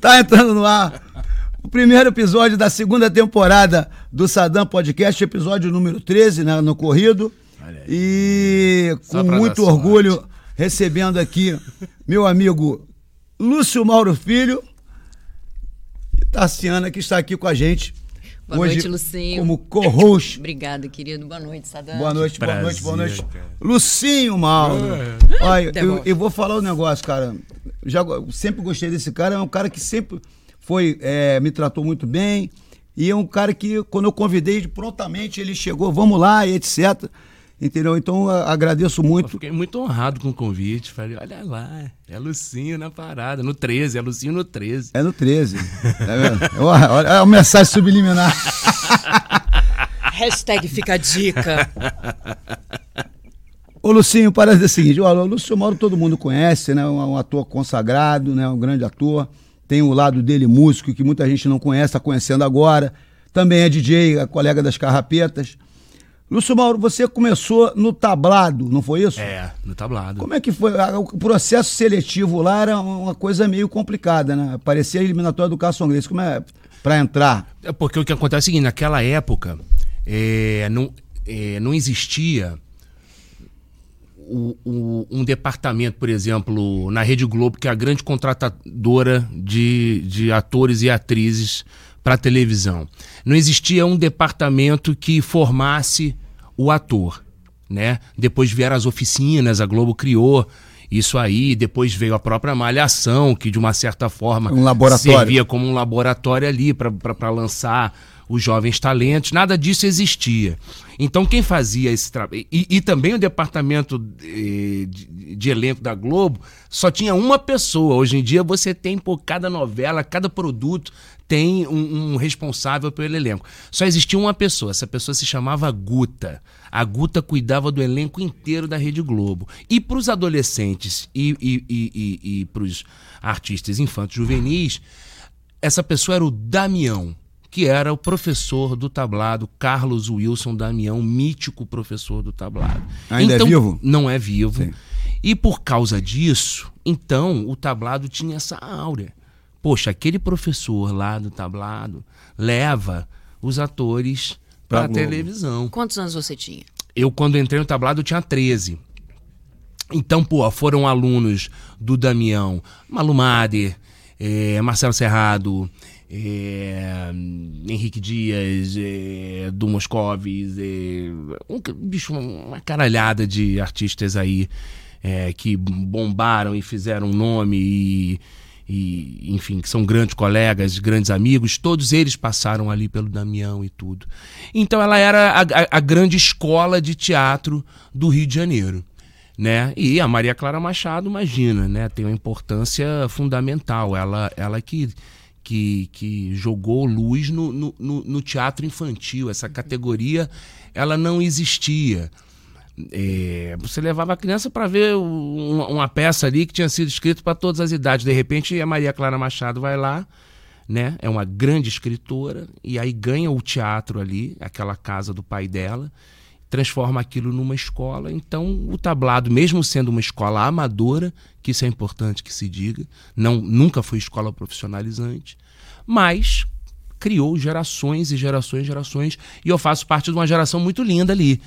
Tá entrando no ar o primeiro episódio da segunda temporada do Sadam Podcast, episódio número 13, né, no corrido. E com muito orgulho sorte. recebendo aqui meu amigo Lúcio Mauro Filho e Tassiana, que está aqui com a gente. Boa hoje noite, Lucinho. Como co-host. Obrigada, querido. Boa noite, Sadam. Boa noite, boa noite, boa noite. cara. Lucinho Mauro. Olha, Tá eu, eu vou falar um negócio, cara. Já sempre gostei desse cara. É um cara que sempre foi, é, me tratou muito bem. E é um cara que, quando eu convidei, prontamente ele chegou, vamos lá, e etc. Entendeu? Então, a- agradeço Eu muito. fiquei muito honrado com o convite. Falei, olha lá, é Lucinho na parada, no 13, é Lucinho no 13. É no 13. Tá vendo? Olha, olha a mensagem subliminar. Hashtag fica a dica. Ô Lucinho, para dizer o seguinte, olha, o Lúcio Mauro todo mundo conhece, né? Um, um ator consagrado, né? Um grande ator. Tem o lado dele músico que muita gente não conhece, está conhecendo agora. Também é DJ, é colega das carrapetas. Lúcio Mauro, você começou no tablado, não foi isso? É, no tablado. Como é que foi? O processo seletivo lá era uma coisa meio complicada, né? Parecia a eliminatória do Carson Grace. Como é para entrar? É porque o que acontece é o seguinte, naquela época é, não, é, não existia o- o- um departamento, por exemplo, na Rede Globo, que é a grande contratadora de, de atores e atrizes para televisão. Não existia um departamento que formasse o ator, né? Depois vieram as oficinas, a Globo criou isso aí, depois veio a própria Malhação, que de uma certa forma Um laboratório. servia como um laboratório ali para lançar os jovens talentos, nada disso existia. Então quem fazia esse trabalho. E, e também o departamento eh, de, de elenco da Globo só tinha uma pessoa. Hoje em dia você tem por cada novela, cada produto tem um, um responsável pelo elenco. Só existia uma pessoa, essa pessoa se chamava Guta. A Guta cuidava do elenco inteiro da Rede Globo. E para os adolescentes e, e, e, e, e para os artistas infantos juvenis, essa pessoa era o Damião, que era o professor do tablado, Carlos Wilson Damião, mítico professor do tablado. Ainda é vivo? Não é vivo. Sim. E por causa disso, então, o tablado tinha essa áurea. Poxa, aquele professor lá do tablado leva os atores Pra para a televisão. Quantos anos você tinha? Eu, quando entrei no tablado, eu tinha 13. Então, pô, foram alunos do Damião, Malu Mader, eh, Marcelo Serrado, eh, Henrique Dias, eh, do Moscovis, eh, um, bicho, uma caralhada de artistas aí eh, que bombaram e fizeram nome e, e, enfim, que são grandes colegas, grandes amigos, todos eles passaram ali pelo Damião e tudo. Então ela era a, a- a grande escola de teatro do Rio de Janeiro. Né? E a Maria Clara Machado, imagina, né? tem uma importância fundamental. Ela, ela que, que, que jogou luz no, no, no- teatro infantil. Essa categoria ela não existia. É, você levava a criança para ver um- uma, uma peça ali que tinha sido escrita para todas as idades. De repente, a Maria Clara Machado vai lá, né? É uma grande escritora e aí ganha o teatro ali, aquela casa do pai dela, transforma aquilo numa escola. Então, o tablado, mesmo sendo uma escola amadora, que isso é importante que se diga, não nunca foi escola profissionalizante, mas criou gerações e gerações e gerações, e eu faço parte de uma geração muito linda ali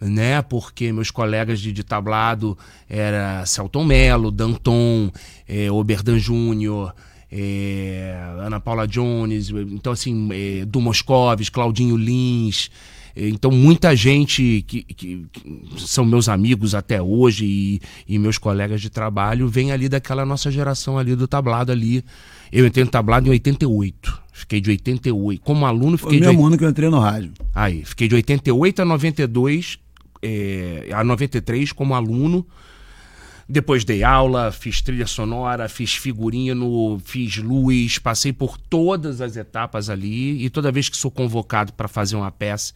né? Porque meus colegas de, de tablado era Celton Mello, Danton, eh, Oberdan Júnior, eh, Ana Paula Jones, então assim, eh, Du Moscovis, Claudinho Lins, eh, então muita gente que, que- que são meus amigos até hoje e, e meus colegas de trabalho vem ali daquela nossa geração ali do tablado ali. Eu entrei no tablado em 88. Fiquei de 88. Como aluno, Foi o fiquei mesmo ano que eu entrei no rádio. Aí, fiquei de 88 a 92, é, a 93 como aluno. Depois dei aula, fiz trilha sonora, fiz figurino, fiz luz, passei por todas as etapas ali. E toda vez que sou convocado para fazer uma peça,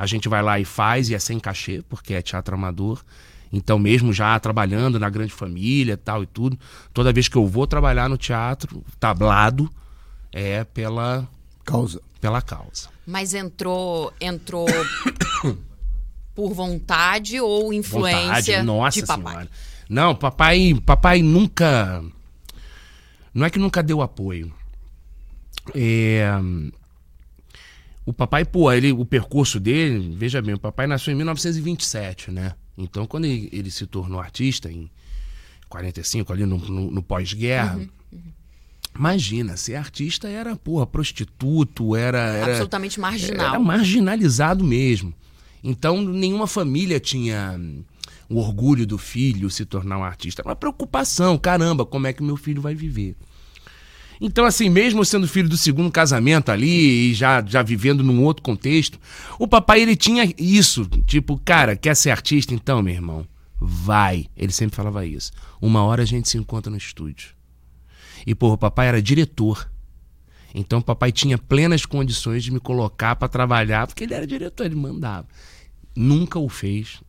a gente vai lá e faz, e é sem cachê, porque é teatro amador. Então, mesmo já trabalhando na grande família tal e tudo, toda vez que eu vou trabalhar no teatro, tablado, é pela, Causa. pela causa. Mas entrou, entrou por vontade ou influência Vontade, nossa de papai? senhora. Não, papai, papai nunca. Não é que nunca deu apoio. É, o papai, pô, ele, o percurso dele, veja bem, o papai nasceu em 1927, né? Então, quando ele, ele se tornou artista, em 45, ali no, no, no pós-guerra, Uhum, imagina, ser artista era, porra, prostituto, era. era Absolutamente marginal. era marginalizado mesmo. Então, nenhuma família tinha hum, o orgulho do filho se tornar um artista. Era uma preocupação, caramba, como é que meu filho vai viver? Então, assim, mesmo sendo filho do segundo casamento ali e já, já vivendo num outro contexto, o papai ele tinha isso. Tipo, cara, quer ser artista? Então, meu irmão, vai. Ele sempre falava isso. Uma hora a gente se encontra no estúdio. E, porra, o papai era diretor. Então, o papai tinha plenas condições de me colocar pra trabalhar, porque ele era diretor, ele mandava. Nunca o fez.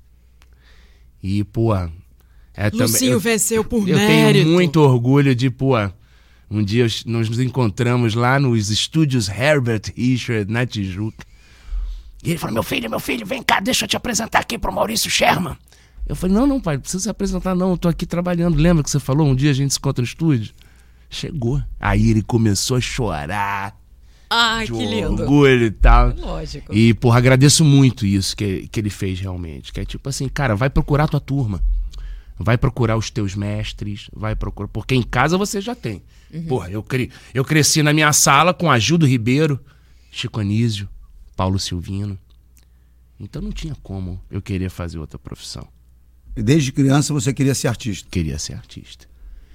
E, pô. É Lucinho eu, venceu por eu mérito. tenho muito orgulho de, pô. Um dia nós nos encontramos lá nos estúdios Herbert Richard, na Tijuca. E ele falou: Meu filho, meu filho, vem cá, deixa eu te apresentar aqui pro Maurício Sherman. Eu falei: Não, não, pai, não precisa se apresentar, não. Eu tô aqui trabalhando. Lembra que você falou? Um dia a gente se encontra no estúdio? Chegou. Aí ele começou a chorar. Ai, de que lindo. orgulho e tal. Lógico. E, porra, agradeço muito isso que, que ele fez realmente. Que é tipo assim, cara, vai procurar a tua turma. Vai procurar os teus mestres, vai procurar. Porque em casa você já tem. Porra, eu, cre... eu cresci na minha sala com Agildo Ribeiro, Chico Anísio, Paulo Silvino. Então não tinha como eu querer fazer outra profissão. Desde criança você queria ser artista. Queria ser artista.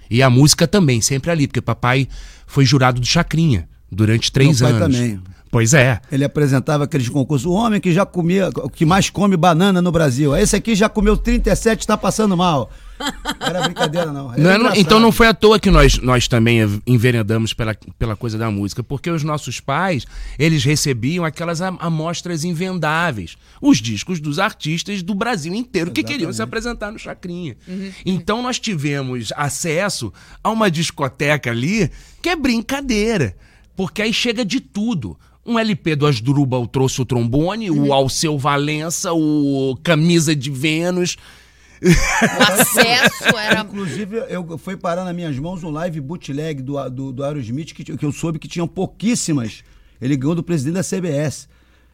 E a música também, sempre ali, porque papai foi jurado do Chacrinha durante três Meu pai anos. também. Pois é. Ele apresentava aqueles concursos. O homem que já comia, o que mais come banana no Brasil. Esse aqui já comeu 37 está passando mal. Era brincadeira, não. Era Não é- não- então não foi à toa que nós, nós também enveredamos pela, pela coisa da música, porque os nossos pais, eles recebiam aquelas am- amostras invendáveis, os discos dos artistas do Brasil inteiro que queriam se apresentar no Chacrinha. Então nós tivemos acesso a uma discoteca ali que é brincadeira, porque aí chega de tudo. Um LP do Asdrubal trouxe o trombone, o Alceu Valença, o Camisa de Vênus. O acesso era. Inclusive, eu foi parar nas minhas mãos um live bootleg do, do, do Aerosmith que, que eu soube que tinham pouquíssimas. Ele ganhou do presidente da CBS.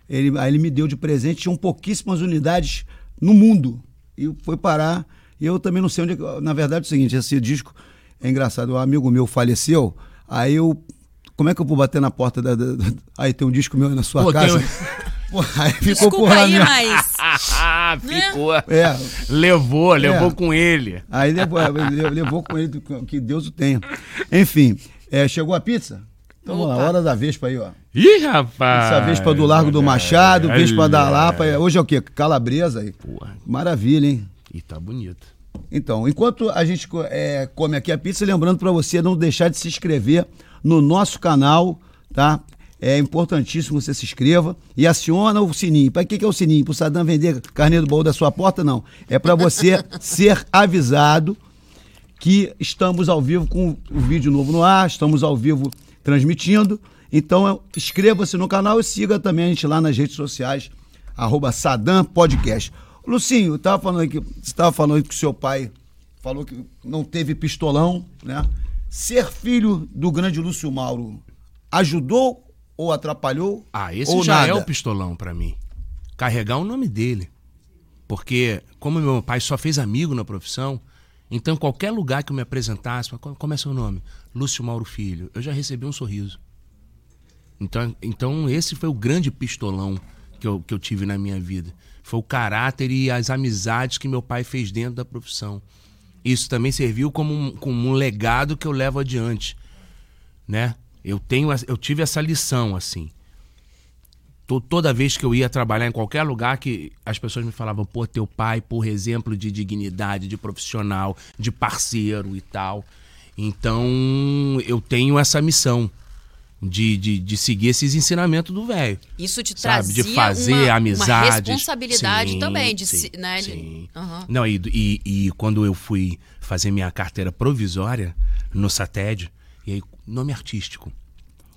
Ele, aí ele me deu de presente, tinham pouquíssimas unidades no mundo. E foi parar. E eu também não sei onde. é Na verdade, é o seguinte: esse disco é engraçado. Um amigo meu faleceu, aí eu. Como é que eu vou bater na porta da. da- da- aí tem um disco meu aí na sua Pô, casa. aí ficou Desculpa por lá aí, mas. Ah, ficou. É, Levou, levou É. com ele. Aí levou, levou com ele, que Deus o tenha. Enfim, é, chegou a pizza? Então vamos lá, Opa. hora da Vespa aí, ó. Ih, rapaz. Essa Vespa do Largo do Machado, Olha. Vespa da Lapa. Hoje é o quê? Calabresa aí. Porra. Maravilha, hein? E tá bonito. Então, enquanto a gente é, come aqui a pizza, lembrando para você não deixar de se inscrever no nosso canal, tá? É importantíssimo que você se inscreva e aciona o sininho. Para que, que é o sininho? Para o Sadam vender carne do baú da sua porta? Não. É para você ser avisado que estamos ao vivo com o vídeo novo no ar, estamos ao vivo transmitindo. Então, inscreva-se no canal e siga também a gente lá nas redes sociais, arroba Sadam Podcast. Lucinho, tava falando aqui, você estava falando que o seu pai falou que não teve pistolão, né? Ser filho do grande Lúcio Mauro ajudou ou atrapalhou? Ah, esse ou já nada? é o pistolão pra mim. Carregar o nome dele. Porque, como meu pai só fez amigo na profissão, então qualquer lugar que eu me apresentasse, como é seu nome? Lúcio Mauro Filho. Eu já recebi um sorriso. Então, então esse foi o grande pistolão que eu, que eu tive na minha vida. Foi o caráter e as amizades que meu pai fez dentro da profissão. Isso também serviu como um, como um legado que eu levo adiante, né? Eu tenho, eu tive essa lição assim. To- Toda vez que eu ia trabalhar em qualquer lugar que as pessoas me falavam, pô, teu pai, por exemplo, de dignidade, de profissional, de parceiro e tal. Então, eu tenho essa missão de, de, de seguir esses ensinamentos do velho. Isso te Sabe? trazia De fazer uma, uma amizades. responsabilidade Sim, também. De, sim, né, sim. Aham. Não, e, e, e quando eu fui fazer minha carteira provisória no SATED, e aí, nome artístico.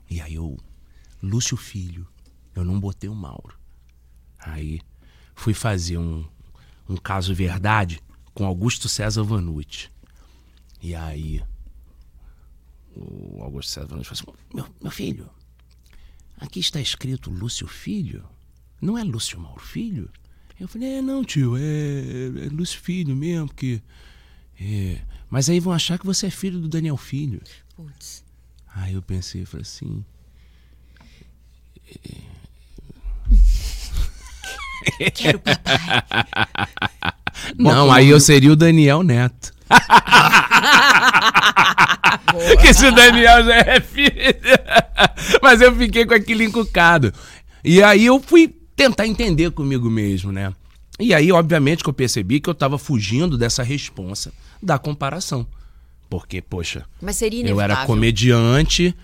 E aí eu, Lúcio Filho, eu não botei o Mauro. Aí fui fazer um, um caso verdade com Augusto César Vanucci. E aí o Augusto César Valentim falou assim: meu, meu filho, aqui está escrito Lúcio Filho, não é Lúcio Mauro Filho? Eu falei: é, não, tio, é, é Lúcio Filho mesmo, porque. é, mas aí vão achar que você é filho do Daniel Filho. Putz. Aí eu pensei, falei assim. Quero papai. Não, aí eu seria o Daniel Neto. Porque se o Daniel já é filho. Mas eu fiquei com aquilo encucado. E aí eu fui tentar entender comigo mesmo, né? E aí, obviamente, que eu percebi que eu tava fugindo dessa responsa da comparação. Porque, poxa, Mas seria eu inevitável. era comediante,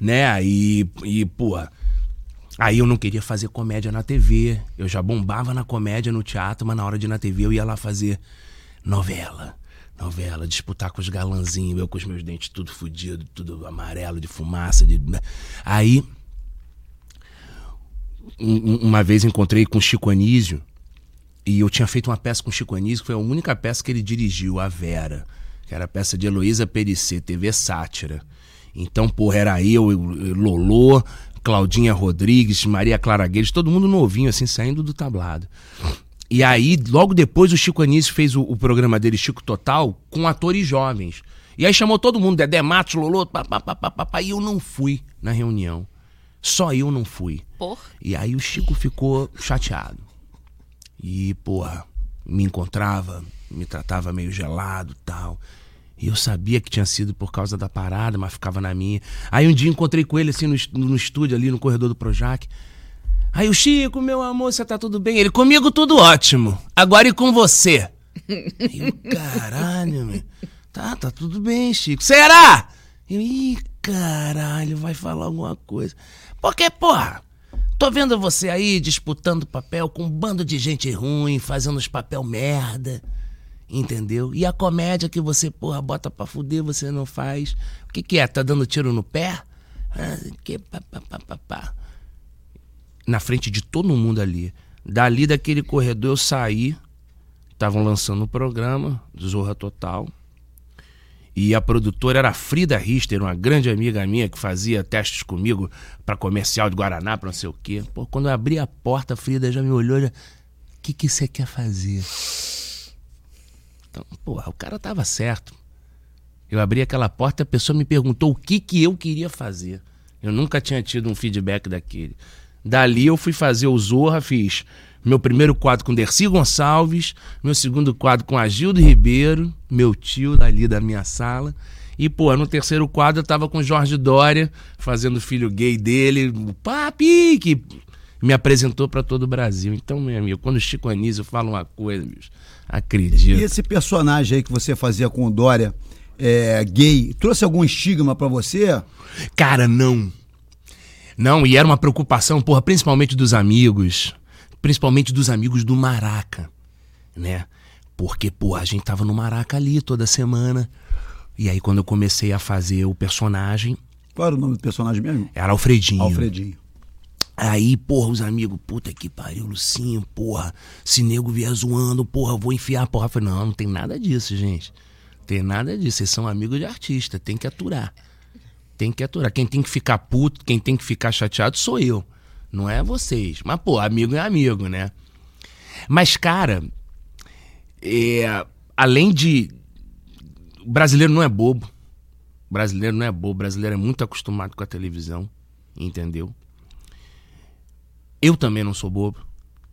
né? Aí, e, pô, aí eu não queria fazer comédia na TV. Eu já bombava na comédia, no teatro, mas na hora de ir na TV eu ia lá fazer novela. Novela, disputar com os galanzinhos, eu com os meus dentes tudo fudido, tudo amarelo de fumaça. De... Aí, um- um- uma vez encontrei com o Chico Anísio, e eu tinha feito uma peça com o Chico Anísio, que foi a única peça que ele dirigiu, A Vera, que era a peça de Heloísa Perissé, TV Sátira. Então, porra, era eu, Lolô, Claudinha Rodrigues, Maria Clara Guedes, todo mundo novinho, assim, saindo do tablado. E aí, logo depois, o Chico Anísio fez o, o programa dele, Chico Total, com atores jovens. E aí chamou todo mundo, Dedé Matos, Lolô, papapá, papapá, e eu não fui na reunião. Só eu não fui. Por? E aí o Chico ficou chateado. E, porra, me encontrava, me tratava meio gelado tal. E eu sabia que tinha sido por causa da parada, mas ficava na minha. Aí um dia encontrei com ele assim no, est- no estúdio, ali no corredor do Projac. Aí o Chico, meu amor, você tá tudo bem? Ele, comigo tudo ótimo. Agora e com você? E eu, caralho, meu. Tá, tá tudo bem, Chico. Será? Eu, ih, caralho, vai falar alguma coisa. Porque, porra, tô vendo você aí disputando papel com um bando de gente ruim, fazendo os papel merda. Entendeu? E a comédia que você, porra, bota pra fuder, você não faz. O que que é? Tá dando tiro no pé? Ah, que pá, pá, pá, pá, pá na frente de todo mundo ali. Dali daquele corredor eu saí, estavam lançando o programa do Zorra Total. E a produtora era a Frida Richter, uma grande amiga minha que fazia testes comigo para comercial de Guaraná, para não sei o quê. Pô, quando eu abri a porta, a Frida já me olhou já. O que que você quer fazer? Então, porra, o cara tava certo. Eu abri aquela porta e a pessoa me perguntou o que que eu queria fazer. Eu nunca tinha tido um feedback daquele. Dali eu fui fazer o Zorra, fiz meu primeiro quadro com Dercy Gonçalves, meu segundo quadro com Agildo Ribeiro, meu tio dali da minha sala. E, pô, no terceiro quadro eu tava com Jorge Dória, fazendo o filho gay dele, o Papi, que me apresentou para todo o Brasil. Então, meu amigo, quando o Chico Anísio fala uma coisa, bicho, acredito. E esse personagem aí que você fazia com o Dória, é, gay, trouxe algum estigma pra você? Cara, não. Não, e era uma preocupação, porra, principalmente dos amigos. Principalmente dos amigos do Maraca, né? Porque, porra, a gente tava no Maraca ali toda semana. E aí, quando eu comecei a fazer o personagem, Qual era o nome do personagem mesmo? era Alfredinho. Alfredinho. Aí, porra, os amigos, puta que pariu, Lucinho, porra, se nego vier zoando, porra, vou enfiar porra. Falei, não, não tem nada disso, gente. Tem nada disso. Vocês são amigos de artista, tem que aturar. Tem que aturar. Quem tem que ficar puto, quem tem que ficar chateado sou eu. Não é vocês. Mas, pô, amigo é amigo, né? Mas, cara, é, além de. O brasileiro não é bobo. O brasileiro não é bobo. O brasileiro é muito acostumado com a televisão. Entendeu? Eu também não sou bobo.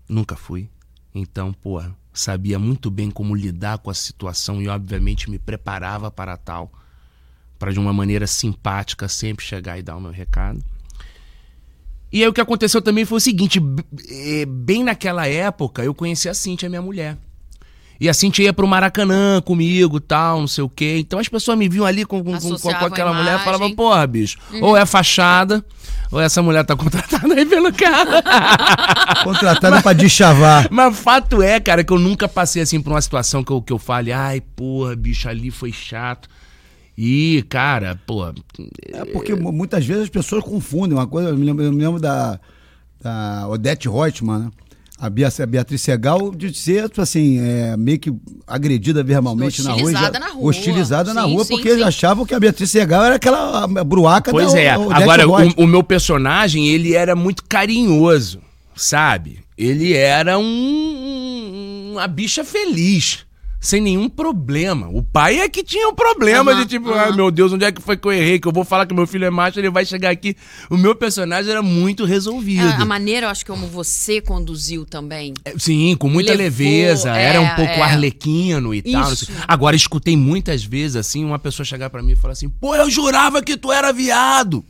Nunca fui. Então, pô, sabia muito bem como lidar com a situação e, obviamente, me preparava para tal. Para, de uma maneira simpática, sempre chegar e dar o meu recado. E aí o que aconteceu também foi o seguinte: eh, bem naquela época eu conheci a Cintia, minha mulher. E a Cintia ia pro Maracanã comigo, tal, não sei o quê. Então as pessoas me viam ali com, com, com- com aquela mulher e falavam, porra, bicho, ou é fachada, ou essa mulher tá contratada aí pelo cara. Contratada pra deschavar. Mas fato é, cara, que eu nunca passei assim por uma situação que eu, que eu fale, ai, porra, bicho, ali foi chato. E, cara, pô, É porque mu- muitas vezes as pessoas confundem uma coisa. Eu me lembro, eu me lembro da, da Odete Reutemann, né? A Bia- a Beatriz Segal de ser, tipo assim, é, meio que agredida verbalmente na rua. já- Hostilizada na rua. Hostilizada na Sim, rua, sim, porque eles sim. achavam que a Beatriz Segal era aquela bruaca Pois da é. Odete Agora, Roitman. o, o meu personagem, ele era muito carinhoso, sabe? Ele era um, uma bicha feliz. Sem nenhum problema. O pai é que tinha um problema Aham, de tipo, aham. ah, meu Deus, onde é que foi que eu errei? Que eu vou falar que meu filho é macho, ele vai chegar aqui. O meu personagem era muito resolvido. A, a maneira, eu acho que como você conduziu também. É, Sim, com muita Levou, leveza, é, era um pouco é. arlequino e tal. Isso. Agora, escutei muitas vezes, assim, uma pessoa chegar pra mim e falar assim, pô, eu jurava que tu era viado.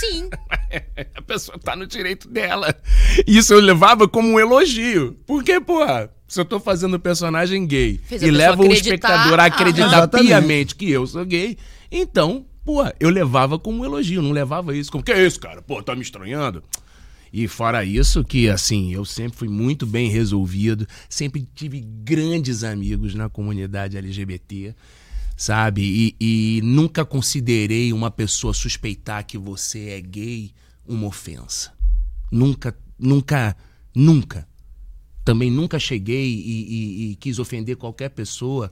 Sim. A pessoa tá no direito dela. Isso eu levava como um elogio. Porque, pô, se eu tô fazendo um personagem gay Fez e levo o espectador a acreditar Exatamente. piamente que eu sou gay, então, pô, eu levava como um elogio, não levava isso como, que é isso, cara? Pô, tá me estranhando? E fora isso, que assim, eu sempre fui muito bem resolvido, sempre tive grandes amigos na comunidade LGBT, sabe? E, e nunca considerei uma pessoa suspeitar que você é gay uma ofensa. Nunca, nunca, nunca. Também nunca cheguei e, e- e quis ofender qualquer pessoa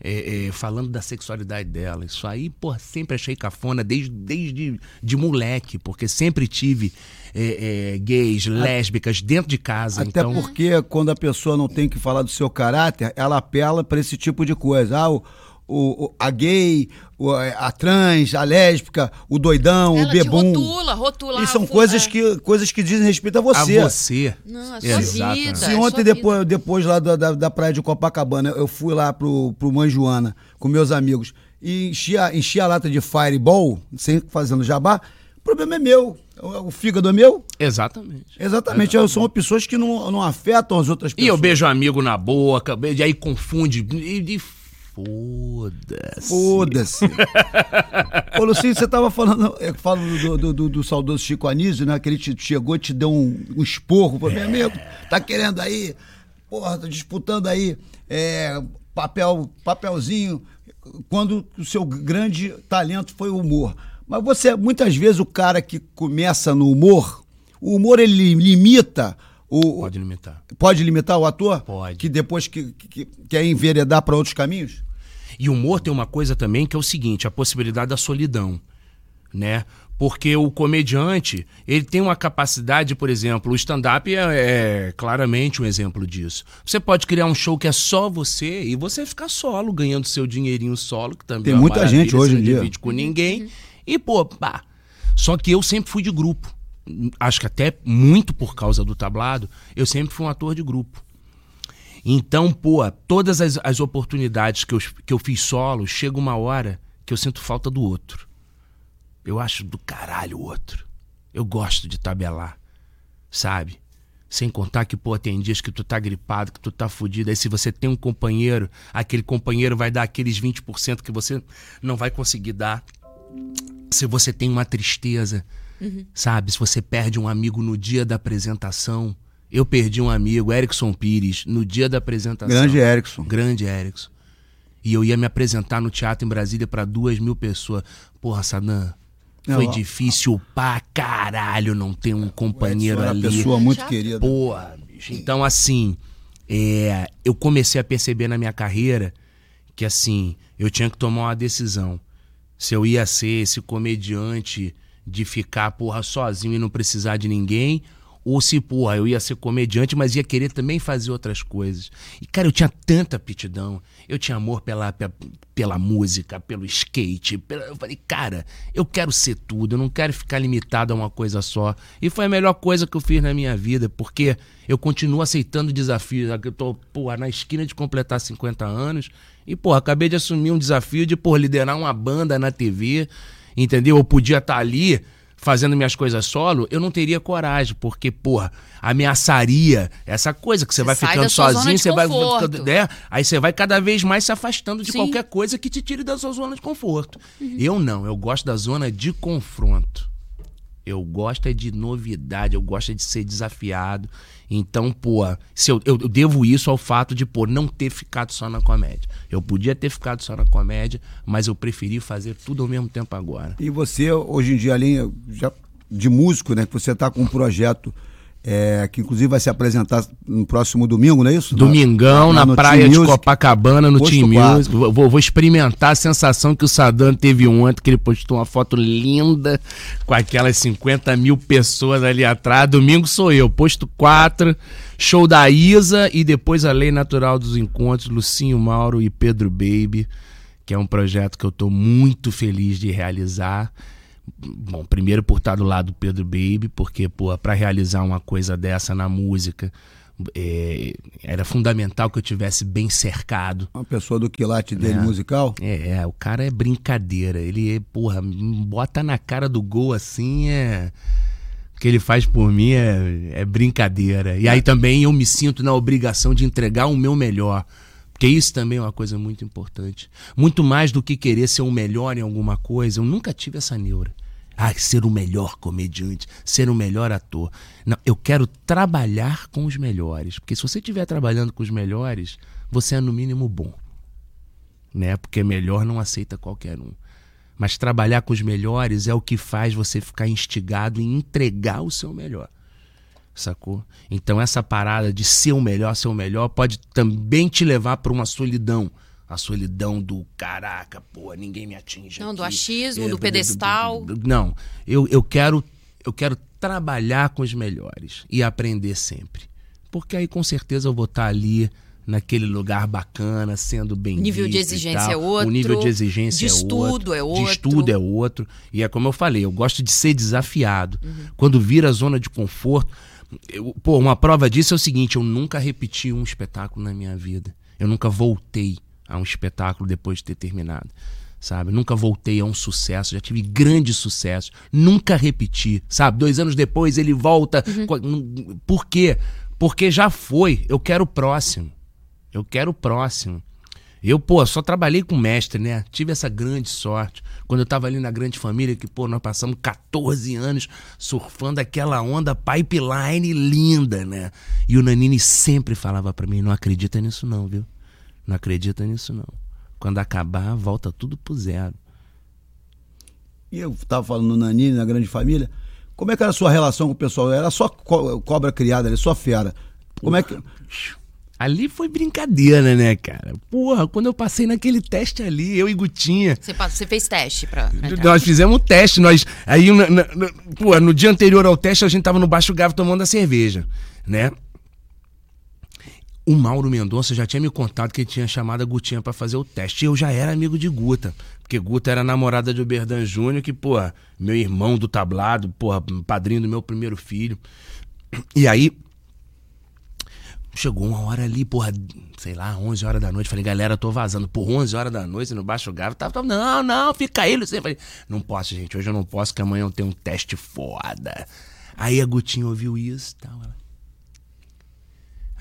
é, é, falando da sexualidade dela. Isso aí, pô, sempre achei cafona desde, desde de moleque, porque sempre tive é, é, gays, lésbicas dentro de casa. Até então, porque quando a pessoa não tem que falar do seu caráter, ela apela para esse tipo de coisa. Ah, o, o- o- a gay, o- a trans, a lésbica, o doidão, o Ela te bebum. rotula, rotula. E são fu- coisas é. que, coisas que dizem respeito a a você. você. Não, a sua Exatamente. vida. Se é ontem, depois, depois lá da, da, da praia de Copacabana, eu fui lá pro, pro Manjoana com meus amigos e enchi a, enchi a lata de Fireball, sem fazendo jabá, o problema é meu. O, o fígado é meu. Exatamente. Exatamente. Eu são pessoas que não, não afetam as outras E pessoas. eu beijo amigo na boca, beijo, e aí confunde. E, e foda-se. Foda-se. Ô, Lucinho, você tava falando, eu falo do, do, do- do saudoso Chico Anísio, né? Que ele te, chegou e te deu um, um esporro. Falou, meu amigo, tá querendo aí, porra, tá disputando aí é, papel, papelzinho, quando o seu grande talento foi o humor. Mas você, muitas vezes, o cara que começa no humor, o humor ele limita o, Pode limitar. Pode limitar o ator? Pode. Que depois que, que, que quer enveredar para outros caminhos? E o humor tem uma coisa também que é o seguinte, a possibilidade da solidão, né? Porque o comediante, ele tem uma capacidade, por exemplo, o stand-up é, é claramente um exemplo disso. Você pode criar um show que é só você e você ficar solo, ganhando seu dinheirinho solo, que também Tem é muita gente hoje em dia. com ninguém. E, pô, pá. Só que eu sempre fui de grupo. Acho que até muito por causa do tablado, eu sempre fui um ator de grupo. Então, pô, todas as, as oportunidades que eu, que eu fiz solo, chega uma hora que eu sinto falta do outro. Eu acho do caralho o outro. Eu gosto de tabelar, sabe? Sem contar que, pô, tem dias que tu tá gripado, que tu tá fudido. Aí se você tem um companheiro, aquele companheiro vai dar aqueles 20% que você não vai conseguir dar. Se você tem uma tristeza, sabe? Se você perde um amigo no dia da apresentação. Eu perdi um amigo, Erickson Pires, no dia da apresentação. Grande Erickson. Grande Erickson. E eu ia me apresentar no teatro em Brasília para duas mil pessoas. Porra, Sadam, foi Não, difícil pra caralho não ter um companheiro Era uma ali. pessoa muito Chato. querida. Porra, bicho. Então, assim, é, eu comecei a perceber na minha carreira que, assim, eu tinha que tomar uma decisão. Se eu ia ser esse comediante de ficar, porra, sozinho e não precisar de ninguém, ou se, porra, eu ia ser comediante, mas ia querer também fazer outras coisas. E, cara, eu tinha tanta aptidão, eu tinha amor pela, pe- pela música, pelo skate. pela- Eu falei, cara, eu quero ser tudo, eu não quero ficar limitado a uma coisa só. E foi a melhor coisa que eu fiz na minha vida, porque eu continuo aceitando desafios. Eu tô, porra, na esquina de completar 50 anos e, porra, acabei de assumir um desafio de, porra, liderar uma banda na TV, entendeu? Eu podia estar ali fazendo minhas coisas solo, eu não teria coragem, porque, porra, ameaçaria essa coisa que você, Você vai ficando sozinho, você vai conforto. ficando, né? Aí você vai cada vez mais se afastando de Sim. qualquer coisa que te tire da sua zona de conforto. Eu não, eu gosto da zona de confronto. Eu gosto é de novidade, eu gosto é de ser desafiado. Então, pô, se eu, eu devo isso ao fato de, pô, não ter ficado só na comédia. Eu podia ter ficado só na comédia, mas eu preferi fazer tudo ao mesmo tempo agora. E você, hoje em dia, além já de músico, né? Que você tá com um projeto é, que inclusive vai se apresentar no próximo domingo, não é isso? Domingão, na, no praia Team de Music. Copacabana, no Posto Team. Music. Vou, vou experimentar a sensação que o Saddam teve ontem, que ele postou uma foto linda com aquelas 50 mil pessoas ali atrás. Domingo sou eu, posto 4, show da Isa e depois a Lei Natural dos Encontros, Lucinho Mauro e Pedro Baby, que é um projeto que eu estou muito feliz de realizar. Bom, primeiro por estar do lado do Pedro Baby, porque, pô, pra realizar uma coisa dessa na música, é, era fundamental que eu tivesse bem cercado. Uma pessoa do quilate dele É. musical. É, é, o cara é brincadeira. Ele, é, porra, bota na cara do gol assim, é. O que ele faz por mim é, é brincadeira. E aí também eu me sinto na obrigação de entregar o meu melhor. Porque isso também é uma coisa muito importante. Muito mais do que querer ser o melhor em alguma coisa, eu nunca tive essa neura. Ah, ser o melhor comediante, ser o melhor ator. Não, eu quero trabalhar com os melhores. Porque se você estiver trabalhando com os melhores, você é no mínimo bom né? Porque melhor não aceita qualquer um. Mas trabalhar com os melhores é o que faz você ficar instigado em entregar o seu melhor. Sacou? Então essa parada de ser o melhor, ser o melhor, pode também te levar para uma solidão. A solidão do caraca, pô, ninguém me atinge. Não, do aqui." achismo, É, do pedestal. Não, eu, eu quero eu quero trabalhar com os melhores e aprender sempre. Porque aí com certeza eu vou estar ali naquele lugar bacana, sendo bem Nível de exigência é outro, O nível de exigência de é estudo outro. é De outro. estudo é outro. E é como eu falei, eu gosto de ser desafiado. Uhum. Quando vira a zona de conforto. Eu- pô, uma prova disso é o seguinte: eu nunca repeti um espetáculo na minha vida. Eu nunca voltei a um espetáculo depois de ter terminado. Sabe? Nunca voltei a um sucesso, já tive grandes sucessos, nunca repeti, sabe? Dois anos depois ele volta. Uhum. Por quê? Porque já foi, eu quero o próximo. Eu quero o próximo. Eu, pô, só trabalhei com mestre, né? Tive essa grande sorte. Quando eu tava ali na grande família, que, pô, nós passamos 14 anos surfando aquela onda pipeline linda, né? E o Nanini sempre falava pra mim: não acredita nisso, não, viu? Não acredita nisso, não. Quando acabar, volta tudo pro zero. E eu tava falando no Nanini, na grande família. Como é que era a sua relação com o pessoal? Era só co- cobra criada, era só fera. Como é que. Ali foi brincadeira, né, cara? Porra, quando eu passei naquele teste ali, eu e Gutinha. Você, você fez teste pra, entrar. Nós fizemos um teste, nós. Aí, na- na- na- pô, no dia anterior ao teste, a gente tava no Baixo Gavo tomando a cerveja, né? O Mauro Mendonça já tinha me contado que ele tinha chamado a Gutinha pra fazer o teste. E eu já era amigo de Guta. Porque Guta era namorada de Oberdan Júnior, que, pô, meu irmão do tablado, porra, padrinho do meu primeiro filho. E aí, Chegou uma hora ali, porra, sei lá, 11 horas da noite. Falei, galera, tô vazando. Por 11 horas da noite, no Baixo Gavo, tava, tava não, não, fica aí, Luciano. Falei, não posso, gente, hoje eu não posso, que amanhã eu tenho um teste foda. Aí a Gutinha ouviu isso e tal. Ela...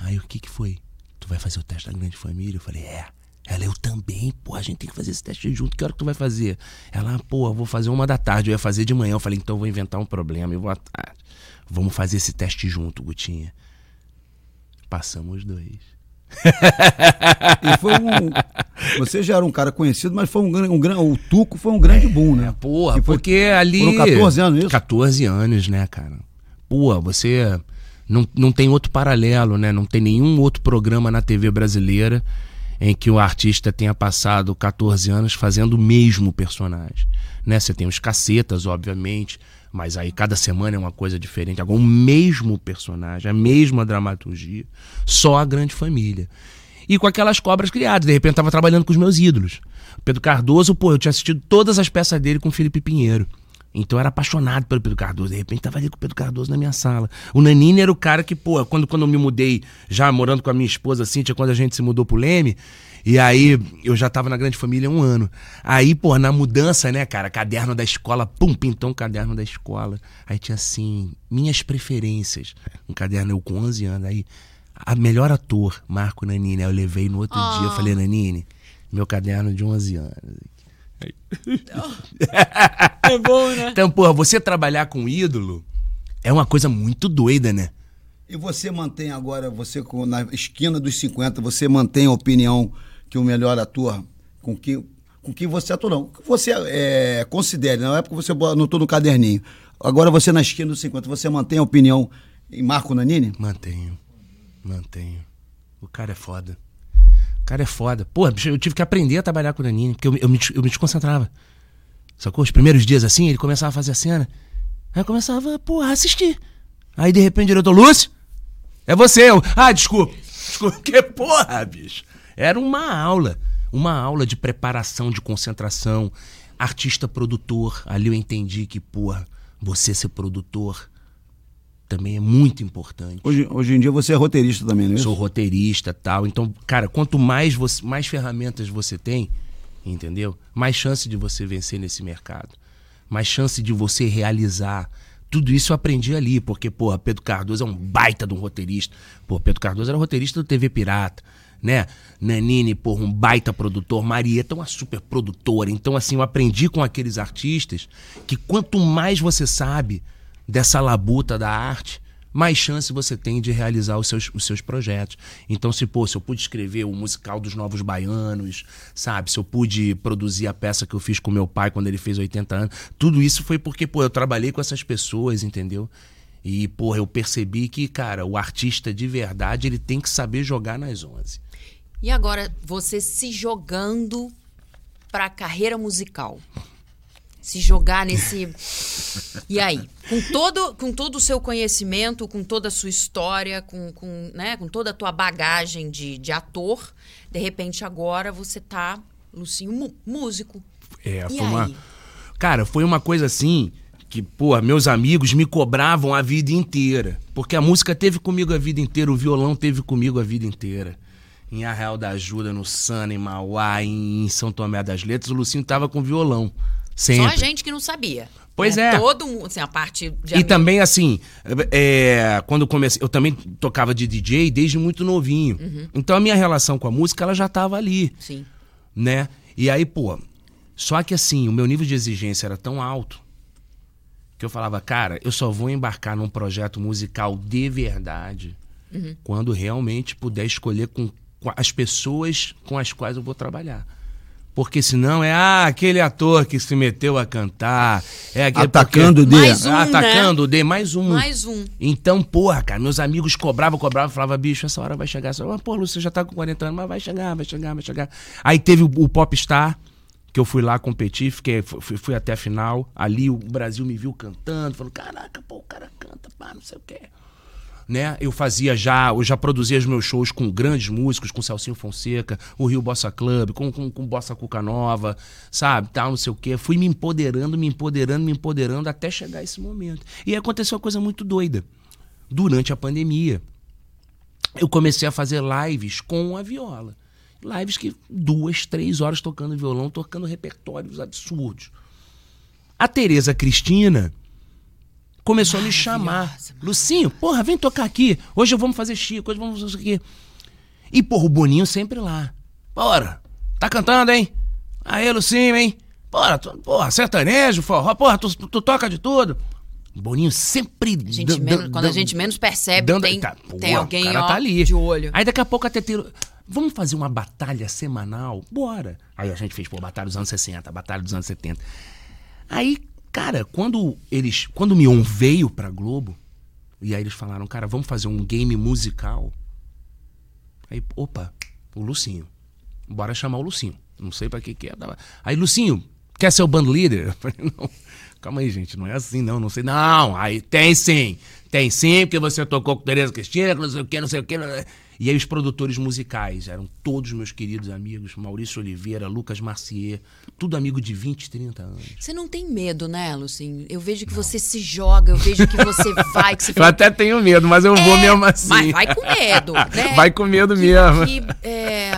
Aí o que que foi? Tu vai fazer o teste da grande família? Eu falei, é. Ela, eu também, pô, a gente tem que fazer esse teste junto. Que hora que tu vai fazer? Ela, pô, eu vou fazer uma da tarde, eu ia fazer de manhã. Eu falei, então eu vou inventar um problema, eu vou à tarde. Vamos fazer esse teste junto, Gutinha. Passamos os dois. E foi um. Você já era um cara conhecido, mas foi um grande. Um, o Tuco foi um grande boom, né? Porra, foi- porque ali. Foram 14 anos isso? 14 anos, né, cara? Pô, você. Não, não tem outro paralelo, né? Não tem nenhum outro programa na TV brasileira em que o artista tenha passado 14 anos fazendo o mesmo personagem. Né? Você tem os cacetas, obviamente, mas aí cada semana é uma coisa diferente. Agora, o mesmo personagem, a mesma dramaturgia, só a grande família. E com aquelas cobras criadas. De repente, eu tava trabalhando com os meus ídolos. Pedro Cardoso, pô, eu tinha assistido todas as peças dele com Felipe Pinheiro. Então eu era apaixonado pelo Pedro Cardoso. De repente tava ali com o Pedro Cardoso na minha sala. O Nanini era o cara que, pô, quando, quando eu me mudei, já morando com a minha esposa Cíntia, quando a gente se mudou pro Leme, e aí eu já tava na grande família há um ano. Aí, pô, na mudança, né, cara, caderno da escola, pum, pintou um caderno da escola. Aí tinha assim, minhas preferências. Um caderno eu com 11 anos. Aí, a melhor ator, Marco Nanini. Aí eu levei no outro dia, eu falei, Nanini, meu caderno de 11 anos. É bom, né? Então, porra, você trabalhar com ídolo é uma coisa muito doida, né? E você mantém agora, você com- na esquina dos 50, você mantém a opinião que o melhor ator com que, com que você atua, não. Você é, considere, na época você anotou no caderninho. Agora você na esquina dos 50, você mantém a opinião em Marco Nanini? Mantenho. Mantenho. O cara é foda. O cara é foda. Pô, eu tive que aprender a trabalhar com o Nanini, porque eu, eu, me, eu me desconcentrava. Sacou? Os primeiros dias assim, ele começava a fazer a cena. Aí eu começava, pô, a assistir. Aí de repente o diretor, Lúcio, é você. Eu, ah, desculpa. Desculpa, que porra, bicho. Era uma aula. Uma aula de preparação, de concentração. Artista produtor. Ali eu entendi que, porra, você ser produtor também é muito importante. Hoje, hoje em dia você é roteirista também, não é Sou roteirista tal. Então, cara, quanto mais, você, mais ferramentas você tem, entendeu? Mais chance de você vencer nesse mercado. Mais chance de você realizar. Tudo isso eu aprendi ali, porque, porra, Pedro Cardoso é um baita de um roteirista. Pô, Pedro Cardoso era roteirista do TV Pirata, né? Nanini, porra, um baita produtor. Marieta, uma super produtora. Então, assim, eu aprendi com aqueles artistas que quanto mais você sabe dessa labuta da arte, mais chance você tem de realizar os seus, os seus projetos. Então, se, pô, se eu pude escrever o musical dos Novos Baianos, sabe? Se eu pude produzir a peça que eu fiz com meu pai quando ele fez 80 anos, tudo isso foi porque, pô, eu trabalhei com essas pessoas, entendeu? E, pô, eu percebi que, cara, o artista de verdade, ele tem que saber jogar nas 11. E agora, você se jogando para a carreira musical se jogar nesse. E aí? Com todo, com todo o seu conhecimento, com toda a sua história, com, com, né, com toda a tua bagagem de, de ator, de repente agora você tá, Lucinho, músico. É, e foi aí? uma. Cara, foi uma coisa assim que, pô, meus amigos me cobravam a vida inteira. Porque a música teve comigo a vida inteira, o violão teve comigo a vida inteira. Em Arreal da Ajuda, no Sana, em Mauá, em São Tomé das Letras, o Lucinho tava com violão. Sempre. Só a gente que não sabia. Pois é. é. Todo mundo, assim, a parte de. E também, assim, é, quando comecei. Eu também tocava de DJ desde muito novinho. Uhum. Então a minha relação com a música, ela já tava ali. Sim. Né? E aí, pô. Só que assim, o meu nível de exigência era tão alto que eu falava, cara, eu só vou embarcar num projeto musical de verdade uhum. quando realmente puder escolher com as pessoas com as quais eu vou trabalhar. Porque senão é ah, aquele ator que se meteu a cantar. É aquele atacando o D. Mais um, atacando né? o D, mais um. Mais um. Então, porra, cara, meus amigos cobravam, cobravam, falavam, bicho, essa hora vai chegar. Essa hora, pô, Lúcio, já tá com 40 anos, mas vai chegar, vai chegar, vai chegar. Aí teve o, o Popstar, que eu fui lá competir, fiquei, fui, fui, até a final. Ali o Brasil me viu cantando, falou, caraca, pô, o cara canta, pá, não sei o quê né? Eu fazia já, eu já produzia os meus shows com grandes músicos, com Celcinho Fonseca, o Rio Bossa Club, com, com, com Bossa Cuca Nova, sabe? Tal, não sei o quê. Fui me empoderando, me empoderando, me empoderando até chegar esse momento. E aconteceu uma coisa muito doida. Durante a pandemia, eu comecei a fazer lives com a viola. Lives que duas, três horas tocando violão, tocando repertórios absurdos. A Tereza Cristina começou a me chamar. Lucinho, porra, vem tocar aqui. Hoje vamos fazer Chico, hoje vamos fazer isso aqui. E, porra, o Boninho sempre lá. Bora, tá cantando, hein? Aí, Lucinho, hein? Porra, tu, porra sertanejo, forró, porra, tu, tu, tu toca de tudo. Boninho sempre. A gente menos, quando a gente menos percebe, dando, tem, tá, porra, tem alguém ó, tá ali. de olho. Aí daqui a pouco até ter. Vamos fazer uma batalha semanal? Bora. Aí a gente fez, pô, batalha dos anos 60, batalha dos anos 70. Aí Cara, quando eles. Quando o Mion veio pra Globo, e aí eles falaram, cara, vamos fazer um game musical. Aí, opa, o Lucinho. Bora chamar o Lucinho. Não sei pra que que é. Aí, Lucinho, quer ser o band leader? Eu falei, não. Calma aí, gente, não é assim, não, não sei. Não, aí tem sim. Tem sim, porque você tocou com Tereza Cristina, não sei o que, não sei o que. Não sei o que. E aí os produtores musicais eram todos meus queridos amigos, Maurício Oliveira, Lucas Marcier, tudo amigo de 20, 30 anos. Você não tem medo, né, Lucim? Eu vejo que não. você se joga, eu vejo que você vai, que você Eu até tenho medo, mas eu é, vou mesmo assim. Mas vai com medo, né? Vai com medo que, mesmo. Que, é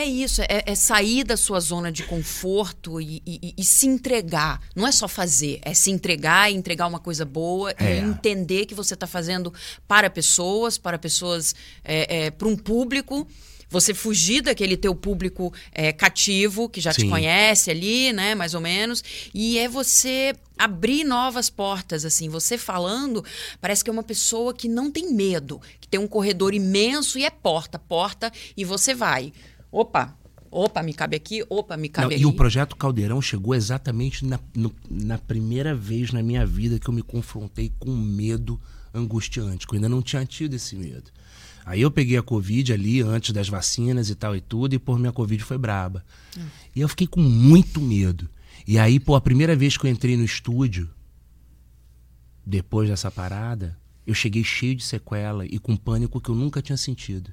é isso, é, é, sair da sua zona de conforto e, e, e, se entregar. Não é só fazer, é se entregar e entregar uma coisa boa é. e entender que você está fazendo para pessoas, para pessoas, é, é, para um público. Você fugir daquele teu público é, cativo, que já Sim. te conhece ali, né, mais ou menos, e é você abrir novas portas, assim. Você falando, parece que é uma pessoa que não tem medo, que tem um corredor imenso e é porta, porta, e você vai opa, Opa, me cabe aqui, opa, me cabe Não, aqui. E o projeto Caldeirão chegou exatamente na, no- na primeira vez na minha vida que eu me confrontei com um medo angustiante, que eu ainda não tinha tido esse medo. Aí eu peguei a Covid ali antes das vacinas e tal e tudo, e por minha Covid foi braba. E eu fiquei com muito medo. E aí, pô, a primeira vez que eu entrei no estúdio, depois dessa parada, eu cheguei cheio de sequela e com pânico que eu nunca tinha sentido.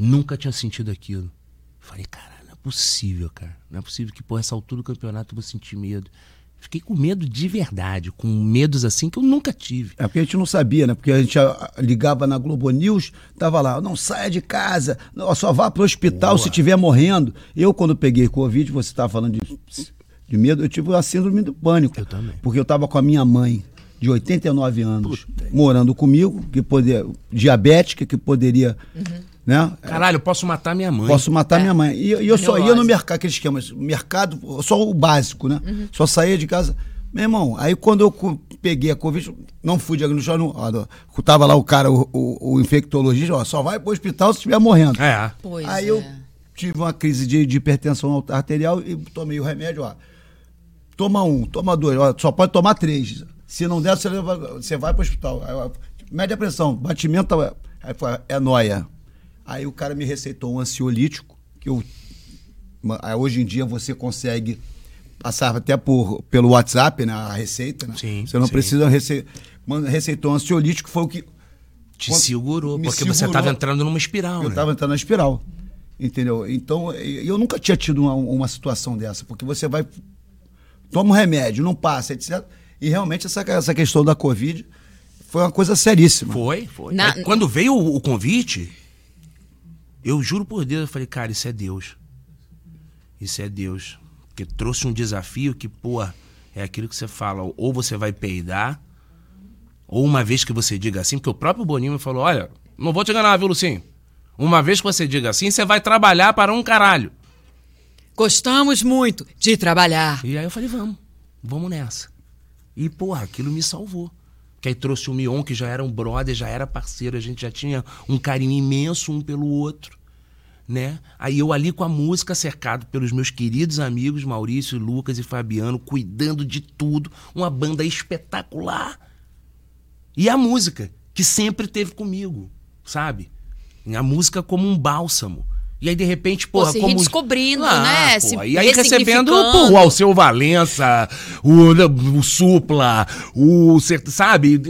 Nunca tinha sentido aquilo. Falei, cara, não é possível, cara. Não é possível que, por essa altura do campeonato, eu vou sentir medo. Fiquei com medo de verdade, com medos assim que eu nunca tive. É porque a gente não sabia, né? Porque a gente ligava na Globo News, tava lá, não saia de casa, não, só vá pro hospital se estiver morrendo. Eu, quando peguei Covid, você estava falando de, de medo, eu tive a síndrome do pânico. Eu também. Porque eu estava com a minha mãe, de 89 anos, morando comigo, que poder, diabética, que poderia, né? Caralho, eu posso matar minha mãe. Posso matar minha mãe. E, e eu só ia no mercado, aquele esquema, mercado, só o básico, né? Só saía de casa. Meu irmão, aí quando eu peguei a Covid, não fui diagnosticado, não, ó, tava lá o cara, o, o, o infectologista, ó, só vai pro hospital se estiver morrendo. É. Pois aí é. eu tive uma crise de, de hipertensão arterial e tomei o remédio, ó. Toma um, toma dois, ó, só pode tomar três. Se não der, você, leva- você vai pro hospital. Aí, ó, mede a pressão, batimento, aí foi, é nóia. Aí o cara me receitou um ansiolítico, que eu, hoje em dia você consegue passar até por, pelo WhatsApp, né, a receita, né? Sim, Você não sim. precisa rece... receitou um ansiolítico, foi o que Te Quando- segurou, porque você segurou. tava entrando numa espiral, eu né? estava entrando na espiral. Entendeu? Então, eu nunca tinha tido uma, uma situação dessa, porque você vai. Toma um remédio, não passa, etc. E realmente essa, essa questão da Covid foi uma coisa seríssima. Foi, foi. Na- quando veio o, o convite, eu juro por Deus, eu falei, cara, isso é Deus. Isso é Deus. Porque trouxe um desafio que, pô, é aquilo que você fala, ou você vai peidar, ou uma vez que você diga assim, porque o próprio Boninho me falou, olha, não vou te enganar, viu, Lucinho? Uma vez que você diga assim, você vai trabalhar para um caralho. Gostamos muito de trabalhar. E aí eu falei, vamos, vamos nessa. E, porra, aquilo me salvou. Que aí trouxe o Mion, que já era um brother, já era parceiro, a gente já tinha um carinho imenso um pelo outro, né? Aí eu ali com a música, cercado pelos meus queridos amigos Maurício, Lucas e Fabiano, cuidando de tudo, uma banda espetacular. E a música, que sempre teve comigo, sabe? A música como um bálsamo. E aí, de repente, Pô, porra, se como... redescobrindo, né? pô, Se e aí recebendo pô, o Alceu Valença, o, o Supla, o... Sabe?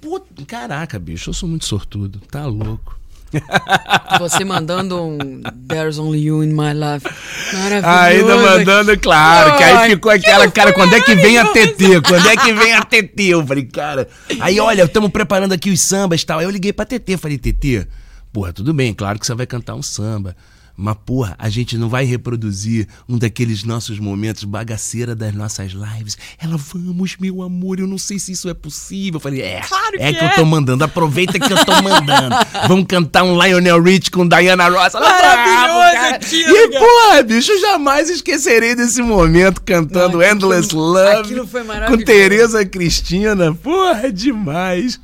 Pô, caraca, bicho, eu sou muito sortudo. Tá louco. Você mandando um There's Only You in My Life. Maravilhoso. Ainda mandando, claro, que aí ficou aquela, cara, quando é que vem a TT? Quando é que vem a TT? Eu falei, cara. Aí, olha, estamos preparando aqui os sambas e tal. Aí eu liguei pra TT, falei, TT, porra, tudo bem, claro que você vai cantar um samba. Mas, porra, a gente não vai reproduzir um daqueles nossos momentos bagaceira das nossas lives. Ela, vamos, meu amor, eu não sei se isso é possível. Eu falei, é, Claro é que que eu é. tô mandando, aproveita que eu tô mandando. Vamos cantar um Lionel Rich com Diana Ross. Ela, Maravilhoso, tia, E, porra, bicho, eu jamais esquecerei desse momento cantando Não, aquilo- Endless Love aquilo foi com maravilhoso. Tereza Cristina. Porra, é demais.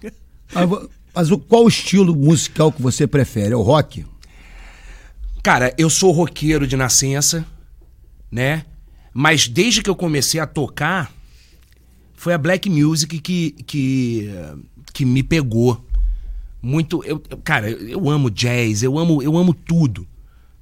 Mas, vo- mas o- qual o estilo musical que você prefere? É o rock? Cara, eu sou roqueiro de nascença, né? Mas desde que eu comecei a tocar, foi a black music que, que, que me pegou. Muito. Eu, cara, eu amo jazz, eu amo, eu amo tudo,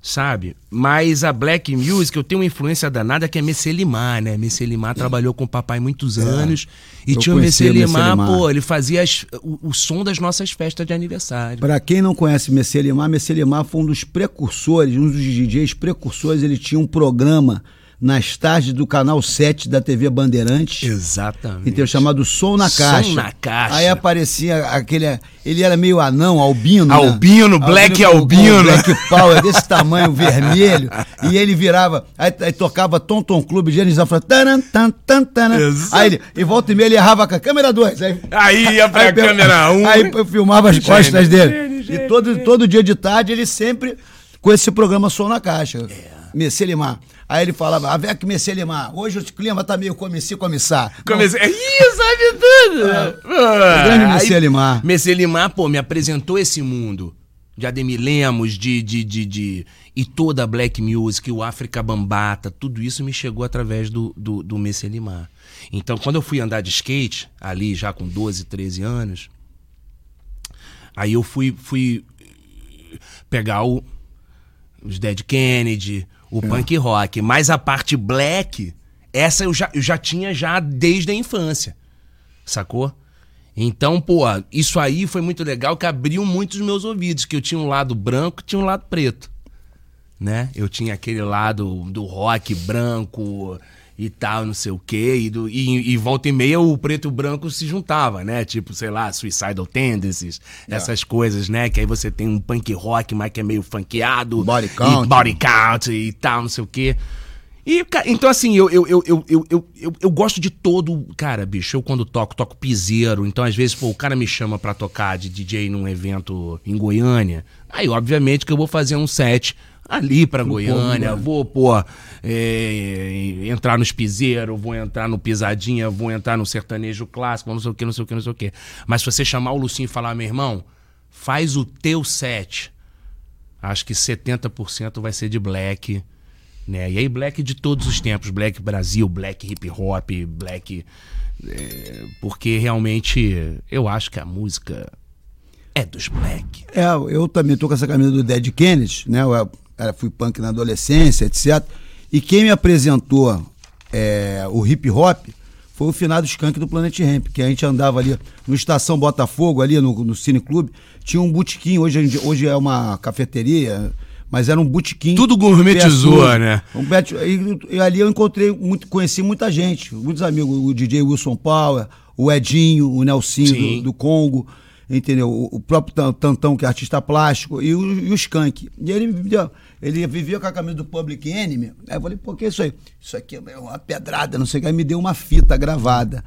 sabe? Mas a black music, eu tenho uma influência danada que é Messelimar, né? Messelimar trabalhou com o papai muitos anos. E É. eu tinha o Messelimar. pô, ele fazia as- o, o som das nossas festas de aniversário. Para quem não conhece Messelimar, Messelimar foi um dos precursores, um dos DJs precursores. Ele tinha um programa nas tardes do canal 7 da TV Bandeirantes. Exatamente. Entendeu? Chamado Som na Som Caixa. na Caixa. Aí aparecia aquele. Ele era meio anão, albino. né? Albino, Black com- com albino. Black Power, desse tamanho, vermelho. E ele virava. Aí, aí tocava Tom Tom Clube, Genizão falava. Taran, tan, tan, taran. Aí ele, e volta e meia ele errava com a câmera 2. Aí, Aí ia pra Aí câmera 1. Aí eu filmava as costas Gênio, dele. E todo, todo dia de tarde ele sempre com esse programa Som na Caixa. É. Messelimar. Aí ele falava, Avec Messelimar, hoje o clima tá meio comici comissar. Comecei. Ih, sabe tudo! o grande aí, Messi Limar. Messi Limar, pô, me apresentou esse mundo. de Ademir Lemos, de, de, de, de, e toda a black music, o África Bambata, tudo isso me chegou através do, do, do Messi Limar. Então, quando eu fui andar de skate, ali já com 12, 13 anos, aí eu fui, fui pegar o, os Dead Kennedy, o é. punk rock, mas a parte black, essa eu já, eu já tinha já desde a infância, sacou? Então, pô, isso aí foi muito legal que abriu muito os meus ouvidos, que eu tinha um lado branco e tinha um lado preto, né? Eu tinha aquele lado do rock branco e tal, não sei o quê, e, do, e, e volta e meia o preto e o branco se juntava, né? Tipo, sei lá, Suicidal Tendencies. É. essas coisas, né? Que aí você tem um punk rock, mas que é meio funkeado. Body count. E body count e tal, não sei o quê. E, então, assim, eu, eu, eu, eu, eu, eu, eu, gosto de todo. Cara, bicho, eu quando toco, toco piseiro. Então, às vezes, pô, o cara me chama pra tocar de DJ num evento em Goiânia. Aí, obviamente, que eu vou fazer um set ali pra Goiânia. Vou, pô, é, entrar nos piseiros, vou entrar no pisadinha, vou entrar no sertanejo clássico, não sei o que, não sei o que, não sei o que. Mas se você chamar o Lucinho e falar, meu irmão, faz o teu set. Acho que 70% vai ser de black né? E aí black de todos os tempos, black Brasil, black hip hop, black é, porque realmente eu acho que a música é dos black. É, eu também tô com essa camisa do Dead Kennedy, né? Eu, eu fui punk na adolescência, etc. E quem me apresentou é, o hip hop foi o finado Skank do Planet Ramp, que a gente andava ali no Estação Botafogo, ali no, no Cine Clube, tinha um botequim, hoje, hoje é uma cafeteria, mas era um botequim. Tudo gourmetizou, né? Um bet... e, e, ali eu encontrei, muito, conheci muita gente, muitos amigos, o DJ Wilson Power, o Edinho, o Nelsinho do, do, Congo, entendeu? O, o, próprio Tantão, que é artista plástico, e o, e o Skank. E ele, ele vivia com a camisa do Public Enemy. Aí eu falei, por que isso aí? Isso aqui é uma pedrada, não sei o que. Aí me deu uma fita gravada.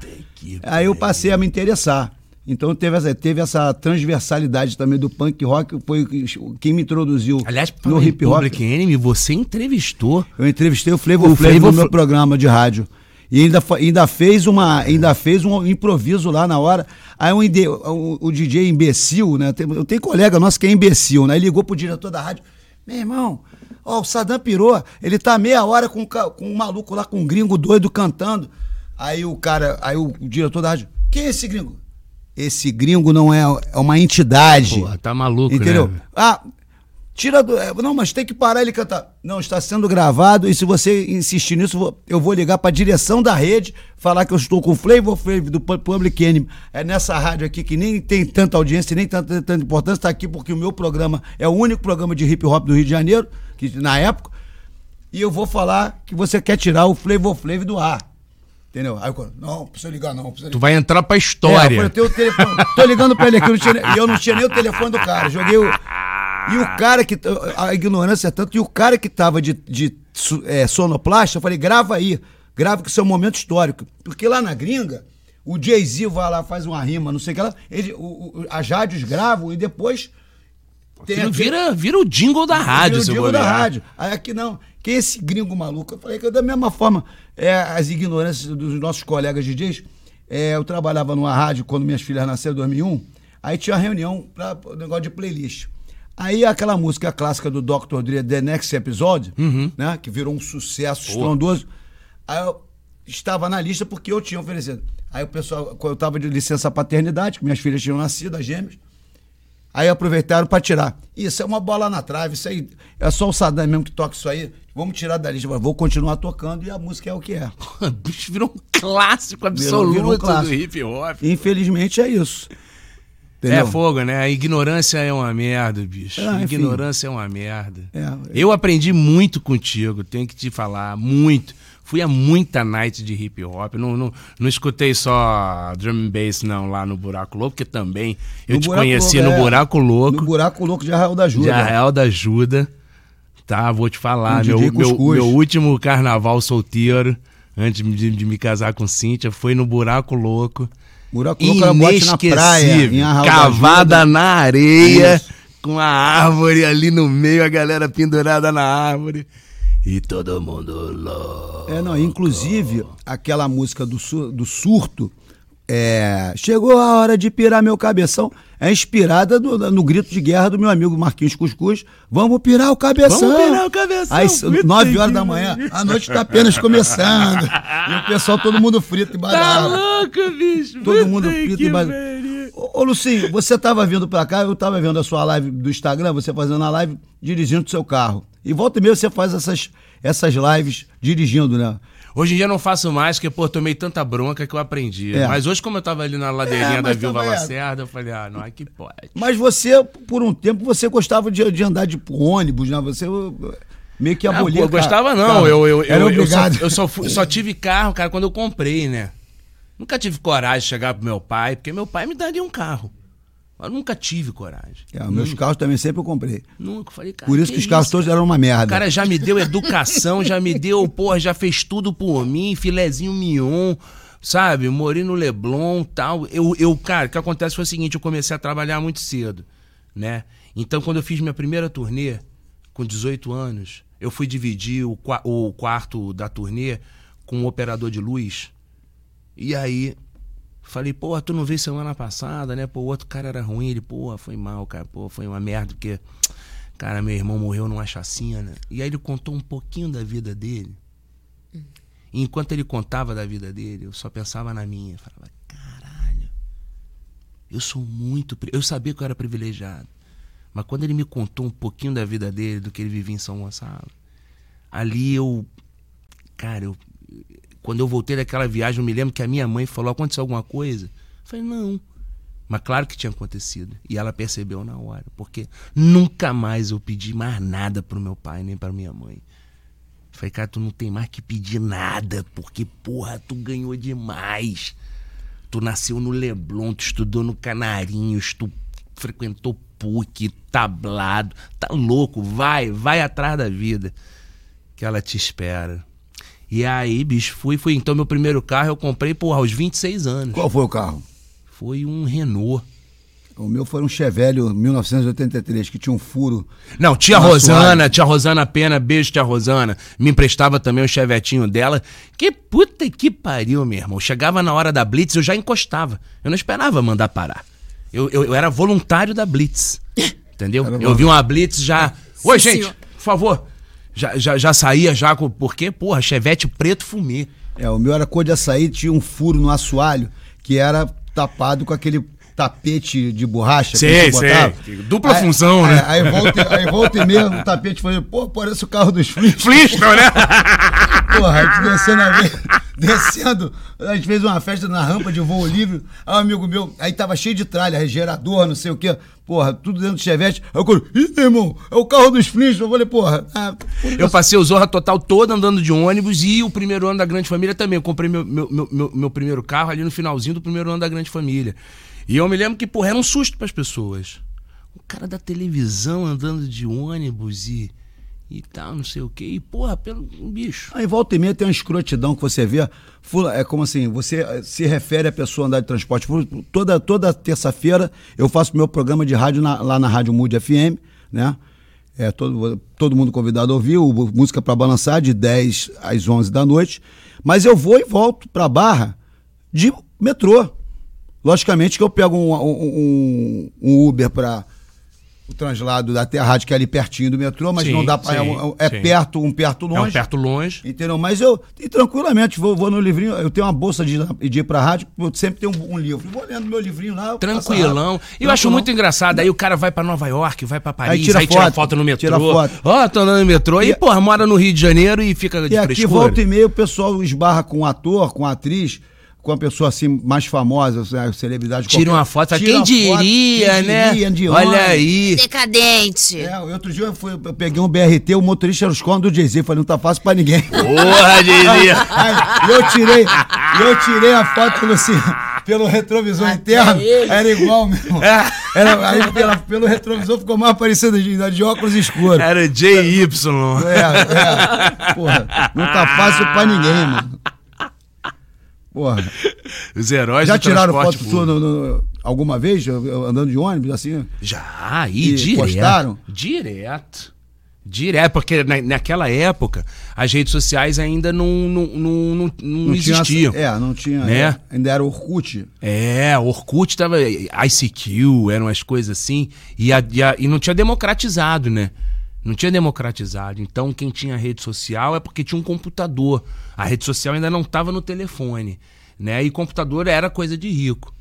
Aí eu passei a me interessar. Então teve essa, teve essa transversalidade também do punk rock, foi quem me introduziu Aliás, no hip hop. Public Enemy, você entrevistou. Eu entrevistei o Flavor o Flavor no meu programa de rádio. E ainda, ainda fez uma ainda fez um improviso lá na hora. Aí um, o, o DJ imbecil, né? Eu tenho colega nosso que é imbecil, né? Ele ligou pro diretor da rádio. Meu irmão, ó, o Saddam pirou, ele tá meia hora com, com um maluco lá, com um gringo doido cantando. Aí o cara, aí o, diretor da rádio, quem é esse gringo? esse gringo não é, é uma entidade. Porra, tá maluco, entendeu? né? Ah, tira do. É, não, mas tem que parar ele cantar. Não, está sendo gravado e se você insistir nisso, eu vou ligar para a direção da rede, falar que eu estou com o Flavor Flav do Public Enemy. É nessa rádio aqui que nem tem tanta audiência, nem tanta, tanta importância, está aqui porque o meu programa é o único programa de hip hop do Rio de Janeiro, que na época, e eu vou falar que você quer tirar o Flavor Flav do ar. Entendeu? Aí eu, não, precisa ligar, não. Precisa ligar. Tu vai entrar pra história. É, eu tenho o telefone. Tô ligando pra ele aqui, eu não, tinha, eu não tinha nem o telefone do cara. Joguei o. E o cara que. A ignorância é tanto. E o cara que tava de, de é, sonoplasta, eu falei, grava aí. Grava que isso é um momento histórico. Porque lá na gringa, o Jay-Z vai lá, faz uma rima, não sei o que lá. Ele, o, o, as rádios gravam e depois. Tem vira, vira o jingle da rádio, vira o jingle da rádio. Aí aqui não. Que esse gringo maluco? Eu falei que da mesma forma é, as ignorâncias dos nossos colegas DJs. É, eu trabalhava numa rádio quando minhas filhas nasceram em 2001. Aí tinha reunião para negócio de playlist. Aí aquela música clássica do Dr. Dre, The Next Episode, uhum. né? Que virou um sucesso Pô. estrondoso. Aí eu estava na lista porque eu tinha oferecido. Aí o pessoal, eu estava de licença paternidade, que minhas filhas tinham nascido, as gêmeas. Aí aproveitaram para tirar. Isso é uma bola na trave, isso aí é só o Saddam mesmo que toca isso aí. Vamos tirar da lista, vou continuar tocando e a música é o que é. bicho virou um clássico absoluto virou, virou um clássico. do hip hop. Infelizmente é isso. É Entendeu? É fogo, né? A ignorância é uma merda, bicho. É, ignorância é uma merda. É, eu aprendi muito contigo, tenho que te falar, muito. Fui a muita night de hip hop. Não, não, não escutei só drum and bass, não, lá no Buraco Louco, porque também eu no te conheci louco, no é, Buraco Louco. No Buraco Louco de Arraial da Ajuda. De Arraial da Ajuda. Tá, vou te falar. Um meu, meu, meu, último carnaval solteiro, antes de, de, me casar com Cíntia, foi no Buraco Louco. Buraco Louco era na praia, em Cavada na areia, Isso. com a árvore ali no meio, a galera pendurada na árvore. E todo mundo louco. É, não, inclusive, aquela música do, sur do surto, é, chegou a hora de pirar meu cabeção. É inspirada no, no, grito de guerra do meu amigo Marquinhos Cuscuz. Vamos pirar o cabeção. Vamos pirar o cabeção. Aí, nove horas da manhã, a noite está apenas começando. e o pessoal, todo mundo frito e badalo. Tá louco, bicho. Todo mundo frito e badalo. Ô, ô, Lucinho, você estava vindo para cá, eu estava vendo a sua live do Instagram, você fazendo a live dirigindo o seu carro. E volta e meia você faz essas, essas lives dirigindo, né? Hoje em dia eu não faço mais, porque, pô, tomei tanta bronca que eu aprendi. É. Mas hoje, como eu tava ali na ladeirinha é, da Vilva Lacerda, eu falei, ah, não, é que pode. Mas você, por um tempo, você gostava de, de andar de ônibus, né? Você meio que abolia. Ah, pô, gostava não, eu, eu, eu, eu, só, eu só, só tive carro, cara, quando eu comprei, né? Nunca tive coragem de chegar pro meu pai, porque meu pai me daria um carro. Eu nunca tive coragem. É, meus carros também sempre eu comprei. Nunca. Falei, cara, por isso que, que os carros todos eram uma merda. O cara já me deu educação, já me deu, porra, já fez tudo por mim, filezinho mignon, sabe? Morei no Leblon tal. Eu, eu, cara, o que acontece foi o seguinte: eu comecei a trabalhar muito cedo, né? Então, quando eu fiz minha primeira turnê, com 18 anos, eu fui dividir o, o quarto da turnê com um operador de luz. E aí Falei, pô, tu não veio semana passada, né? Pô, o outro cara era ruim. Ele, pô, foi mal, cara. Pô, foi uma merda, porque, cara, meu irmão morreu numa chacina. E aí ele contou um pouquinho da vida dele. E enquanto ele contava da vida dele, eu só pensava na minha. Eu falava, caralho, eu sou muito. Eu sabia que eu era privilegiado. Mas quando ele me contou um pouquinho da vida dele, do que ele vivia em São Gonçalo, ali eu. Cara, eu, quando eu voltei daquela viagem, eu me lembro que a minha mãe falou: aconteceu alguma coisa? Eu falei: não. Mas claro que tinha acontecido. E ela percebeu na hora. Porque nunca mais eu pedi mais nada pro meu pai, nem pra minha mãe. Eu falei, cara, tu não tem mais que pedir nada, porque, porra, tu ganhou demais. Tu nasceu no Leblon, tu estudou no Canarinhos, tu frequentou PUC, tablado. Tá louco, vai, vai atrás da vida. Que ela te espera. E aí, bicho, fui, fui. Então, meu primeiro carro eu comprei, porra, aos 26 anos. Qual foi o carro? Foi um Renault. O meu foi um Chevelle 1983, que tinha um furo. Não, tia Rosana, tia Rosana Pena, beijo, tia Rosana. Me emprestava também o chevetinho dela. Que puta que pariu, meu irmão. Chegava na hora da Blitz, eu já encostava. Eu não esperava mandar parar. Eu, eu, eu era voluntário da Blitz. Entendeu? Eu vi uma Blitz já. Oi, Sim, gente, senhor. por favor, já, já, já saía já com. Porque, porra, chevette preto fumê. É, o meu era cor de açaí, tinha um furo no assoalho que era tapado com aquele tapete de borracha sei, que sei. Dupla aí, função, aí, né? Aí, volta, aí volta e meia o tapete foi, pô, parece o carro dos Flintstones. Flintstone, né? Porra, a gente descendo a vez, descendo, a gente fez uma festa na rampa de voo livre, aí um amigo meu, aí tava cheio de tralha, gerador, não sei o quê, porra, tudo dentro do chevette, aí eu falei, ih, irmão, é o carro dos Flintstones, eu falei, porra... Ah, eu passei o Zorra Total todo andando de ônibus e o primeiro ano da Grande Família também, eu comprei meu, meu, meu, meu primeiro carro ali no finalzinho do primeiro ano da Grande Família. E eu me lembro que, porra, era um susto para as pessoas. O cara da televisão andando de ônibus e, e tal, não sei o quê. E, porra, pelo um bicho. Aí volta e meia tem uma escrotidão que você vê. É como assim, você eh, se refere à pessoa andar de transporte. Toda, toda terça-feira eu faço meu programa de rádio na, lá na Rádio Mood FM, né? É, todo, todo mundo convidado a ouvir, o Música para Balançar, de 10 às 11 da noite. Mas eu vou e volto para Barra de metrô. Logicamente que eu pego um, um, um Uber para o translado da Terra Rádio, que é ali pertinho do metrô, mas sim, não dá para. É, é perto, um perto longe. É um perto longe. Entendeu? Mas eu, e tranquilamente, vou, vou no livrinho, eu tenho uma bolsa de, de ir pra rádio, eu sempre tenho um, um livro. Vou lendo meu livrinho lá. Tranquilão. E eu acho muito engraçado. Aí o cara vai para Nova York, vai para Paris, aí tira, aí foto, tira foto no metrô. Tira foto. Ó, oh, tô andando no metrô. E, e porra, mora no Rio de Janeiro e fica de E aqui volta e meia o pessoal esbarra com um ator, com atriz com uma pessoa assim mais famosa, celebridade. Tira uma foto, quem diria, foto, né? Quem diria, Olha aí. Decadente. É, outro dia eu, fui, eu peguei um BRT, o motorista era os do Jay-Z, falei, não tá fácil pra ninguém. Porra, Jay-Z. eu tirei, eu tirei a foto pelo, assim, pelo retrovisor Até interno, ele. era igual mesmo. É. Era, aí pela, pelo retrovisor ficou mais parecido de, de óculos escuros. Era JY. É, é. Porra, não tá fácil pra ninguém, mano. Porra. Os heróis Já tiraram foto sua no, no, alguma vez, andando de ônibus, assim? Já, e, e direto. Postaram? Direto. Direto, porque na, naquela época as redes sociais ainda não, não, não, não, não existiam. Tinha, é, não tinha. Né? É, ainda era Orkut. É, Orkut tava. ICQ, eram as coisas assim. E, a, e, a, e não tinha democratizado, né? Não tinha democratizado. Então, quem tinha rede social é porque tinha um computador. A rede social ainda não estava no telefone. Né? E computador era coisa de rico.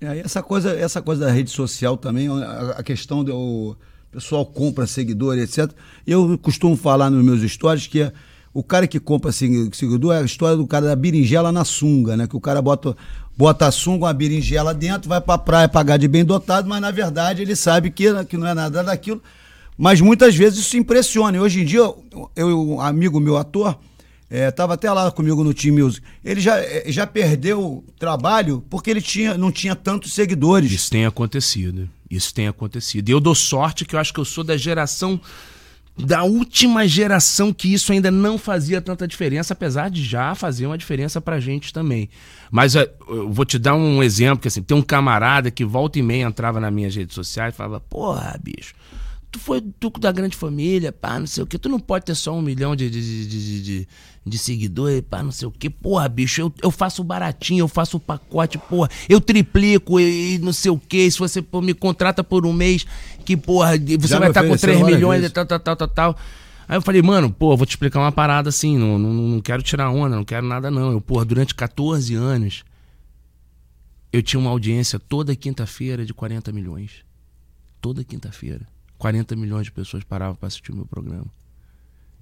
É, essa, coisa, essa coisa da rede social também, a, questão do pessoal compra seguidor, etc. Eu costumo falar nos meus stories que o cara que compra seguidor é a história do cara da berinjela na sunga, né? Que o cara bota, bota a sunga, uma berinjela dentro, vai pra praia pagar de bem dotado, mas na verdade ele sabe que, que não é nada daquilo. Mas muitas vezes isso impressiona. E hoje em dia, eu, um amigo meu ator, estava é, até lá comigo no Team Music. Ele já, é, já perdeu trabalho porque ele tinha, não tinha tantos seguidores. Isso tem acontecido. Isso tem acontecido. E eu dou sorte que eu acho que eu sou da geração. Da última geração que isso ainda não fazia tanta diferença, apesar de já fazer uma diferença pra gente também. Mas é, eu vou te dar um exemplo, que assim, tem um camarada que volta e meia entrava nas minhas redes sociais e falava, porra, bicho, tu foi tuco da grande família, pá, não sei o que, tu não pode ter só um milhão de, de, de, de, de seguidores, pá, não sei o que. Porra, bicho, eu, eu faço baratinho, eu faço o pacote, porra, eu triplico e, e não sei o que. Se você pô, me contrata por um mês, que, porra, você Já vai estar tá com 3 milhões e tal, tal, tal, tal, tal. Aí eu falei, mano, pô, vou te explicar uma parada assim, não, não, não quero tirar onda, não quero nada não. Eu, porra, durante 14 anos, eu tinha uma audiência toda quinta-feira de 40 milhões. Toda quinta-feira. 40 milhões de pessoas paravam para assistir o meu programa.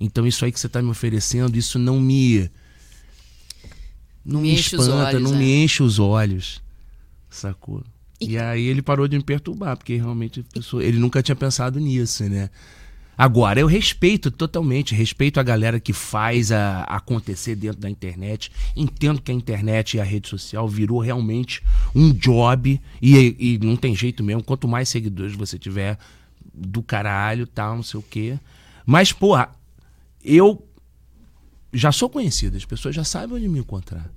Então isso aí que você está me oferecendo, isso não me não me, me espanta, olhos, não é. me enche os olhos, sacou? E... e... aí ele parou de me perturbar, porque realmente ele nunca tinha pensado nisso, né? Agora, eu respeito totalmente, respeito a galera que faz a, acontecer dentro da internet. Entendo que a internet e a rede social virou realmente um job e, e não tem jeito mesmo. Quanto mais seguidores você tiver, do caralho, tal, não sei o quê. Mas, porra, eu já sou conhecido, as pessoas já sabem onde me encontrar.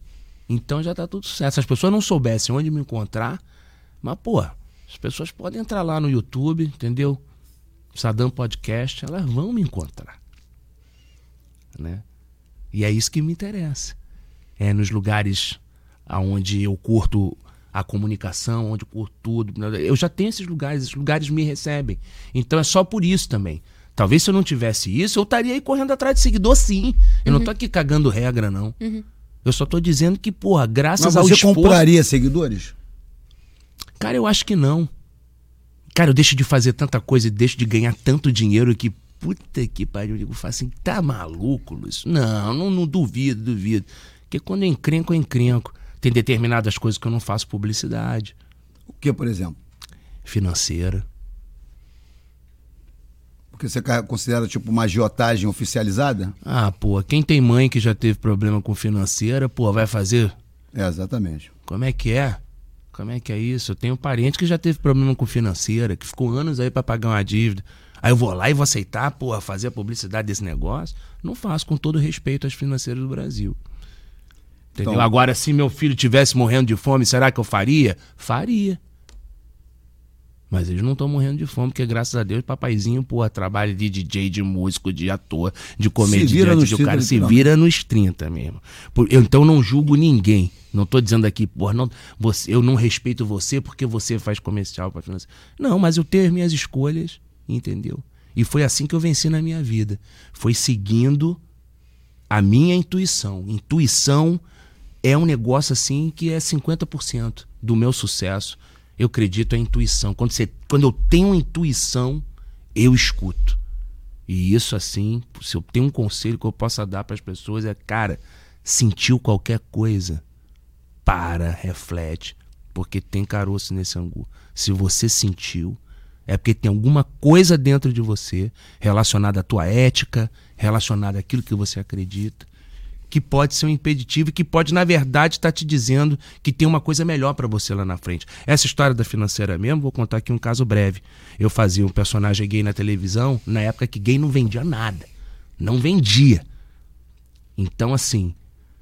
Então já tá tudo certo. Se as pessoas não soubessem onde me encontrar, mas, pô, as pessoas podem entrar lá no YouTube, entendeu? Sadam Podcast, elas vão me encontrar. Né? E é isso que me interessa. É nos lugares aonde eu curto a comunicação, onde curto tudo. Eu já tenho esses lugares, esses lugares me recebem. Então é só por isso também. Talvez se eu não tivesse isso, eu estaria aí correndo atrás de seguidor, sim. Eu uhum. não tô aqui cagando regra, não. Uhum. Eu só tô dizendo que, porra, graças Mas ao você esforço... compraria seguidores? Cara, eu acho que não. Cara, eu deixo de fazer tanta coisa e deixo de ganhar tanto dinheiro que, puta que pariu, eu digo, assim, tá maluco, Luiz? Não, não, não duvido, duvido. Porque quando eu encrenco, eu encrenco. Tem determinadas coisas que eu não faço publicidade. O que, por exemplo? Financeira. Porque você considera tipo uma agiotagem oficializada? Ah, pô, quem tem mãe que já teve problema com financeira, pô, vai fazer? É, exatamente. Como é que é? Como é que é isso? Eu tenho parente que já teve problema com financeira, que ficou anos aí para pagar uma dívida. Aí eu vou lá e vou aceitar, pô, fazer a publicidade desse negócio? Não faço, com todo respeito às financeiras do Brasil. Entendeu? Então, Agora, se meu filho tivesse morrendo de fome, será que eu faria? Faria. Mas eles não estão morrendo de fome, porque graças a Deus, papaizinho, pô, trabalha de DJ, de músico, de ator, de comediante, o cara se vira nos 30 mesmo. Eu, então não julgo ninguém. Não estou dizendo aqui, pô, não, você, eu não respeito você porque você faz comercial para financiar. Não, mas eu tenho as minhas escolhas, entendeu? E foi assim que eu venci na minha vida. Foi seguindo a minha intuição. Intuição é um negócio assim que é 50% do meu sucesso eu acredito a intuição. Quando, você, quando eu tenho intuição, eu escuto. E isso, assim, se eu tenho um conselho que eu possa dar para as pessoas é, cara, sentiu qualquer coisa, para, reflete, porque tem caroço nesse angu. Se você sentiu, é porque tem alguma coisa dentro de você relacionada à tua ética, relacionada àquilo que você acredita que pode ser um impeditivo e que pode, na verdade, estar tá te dizendo que tem uma coisa melhor para você lá na frente. Essa história da financeira mesmo, vou contar aqui um caso breve. Eu fazia um personagem gay na televisão na época que gay não vendia nada. Não vendia. Então, assim,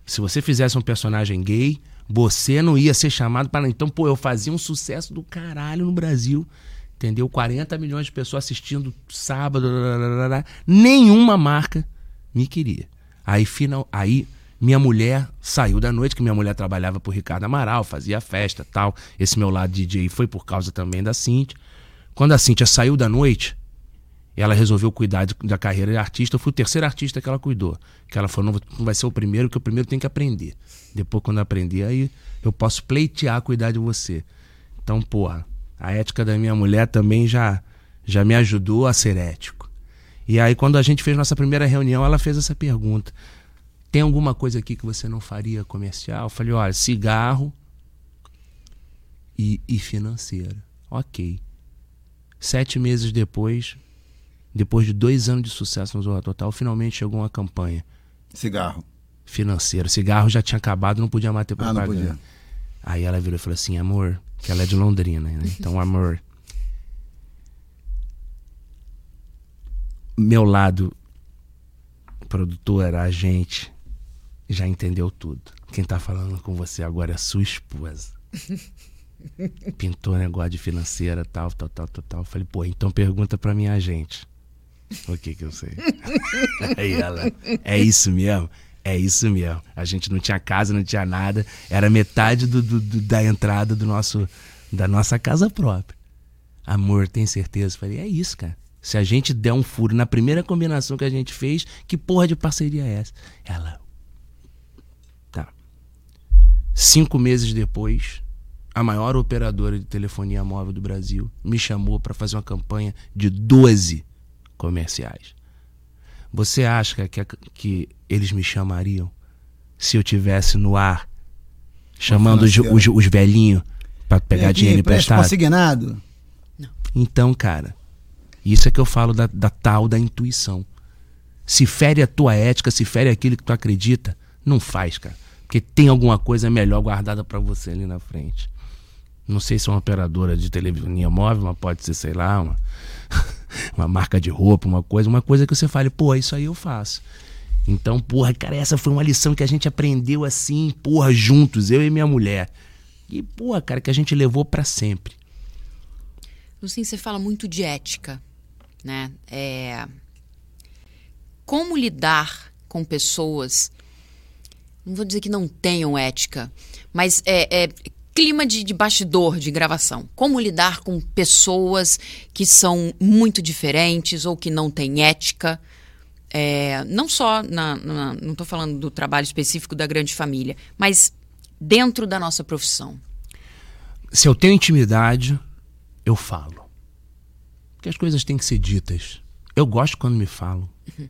se você fizesse um personagem gay, você não ia ser chamado para. Então, pô, eu fazia um sucesso do caralho no Brasil. Entendeu? 40 milhões de pessoas assistindo sábado. nenhuma marca me queria. Aí, final, aí minha mulher saiu da noite, que minha mulher trabalhava pro Ricardo Amaral, fazia festa tal. Esse meu lado DJ foi por causa também da Cintia. Quando a Cintia saiu da noite, ela resolveu cuidar de, da carreira de artista. Eu fui o terceiro artista que ela cuidou. Que ela falou: não, vai ser o primeiro, que o primeiro tem que aprender. Depois, quando eu aprender, aí eu posso pleitear cuidar de você. Então, porra, a ética da minha mulher também já, já me ajudou a ser ético. E aí, quando a gente fez nossa primeira reunião, ela fez essa pergunta: tem alguma coisa aqui que você não faria comercial? Eu falei: olha, cigarro e, e financeira. Ok. Sete meses depois, depois de dois anos de sucesso no Zorra Total, finalmente chegou uma campanha. Cigarro. Financeiro. Cigarro já tinha acabado, não podia mais ter propaganda. Ah, não podia. Aí ela virou e falou assim, amor, que ela é de Londrina, né? Então, amor. Meu lado produtor, agente, já entendeu tudo. Quem tá falando com você agora é sua esposa. Pintou negócio de financeira, tal, tal, tal, tal, tal. Falei, pô, então pergunta pra minha agente. O que que eu sei? Aí ela, é isso mesmo? É isso mesmo. A gente não tinha casa, não tinha nada. Era metade do, do, do, da entrada do nosso, da nossa casa própria. Amor, tem certeza? Falei, é isso, cara. Se a gente der um furo na primeira combinação que a gente fez, que porra de parceria é essa? Ela. Tá. Cinco meses depois, a maior operadora de telefonia móvel do Brasil me chamou para fazer uma campanha de 12 comerciais. Você acha que, que eles me chamariam se eu tivesse no ar chamando os, os, os velhinhos para pegar aqui, dinheiro emprestado? consignado? Não. Então, cara, isso é que eu falo da, da tal da intuição. Se fere a tua ética, se fere aquilo que tu acredita, não faz, cara. Porque tem alguma coisa melhor guardada para você ali na frente. Não sei se é uma operadora de televisão móvel, mas pode ser, sei lá, uma, uma marca de roupa, uma coisa, uma coisa que você fale, pô, isso aí eu faço. Então, porra, cara, essa foi uma lição que a gente aprendeu assim, porra, juntos, eu e minha mulher. E, porra, cara, que a gente levou para sempre. Lucim, você fala muito de ética, né? É... Como lidar com pessoas, não vou dizer que não tenham ética, mas é, é clima de, de, bastidor de gravação. Como lidar com pessoas que são muito diferentes ou que não têm ética. É, não só, na, na não estou falando do trabalho específico da grande família, mas dentro da nossa profissão. Se eu tenho intimidade, eu falo. Porque as coisas têm que ser ditas. Eu gosto quando me falam. Uhum.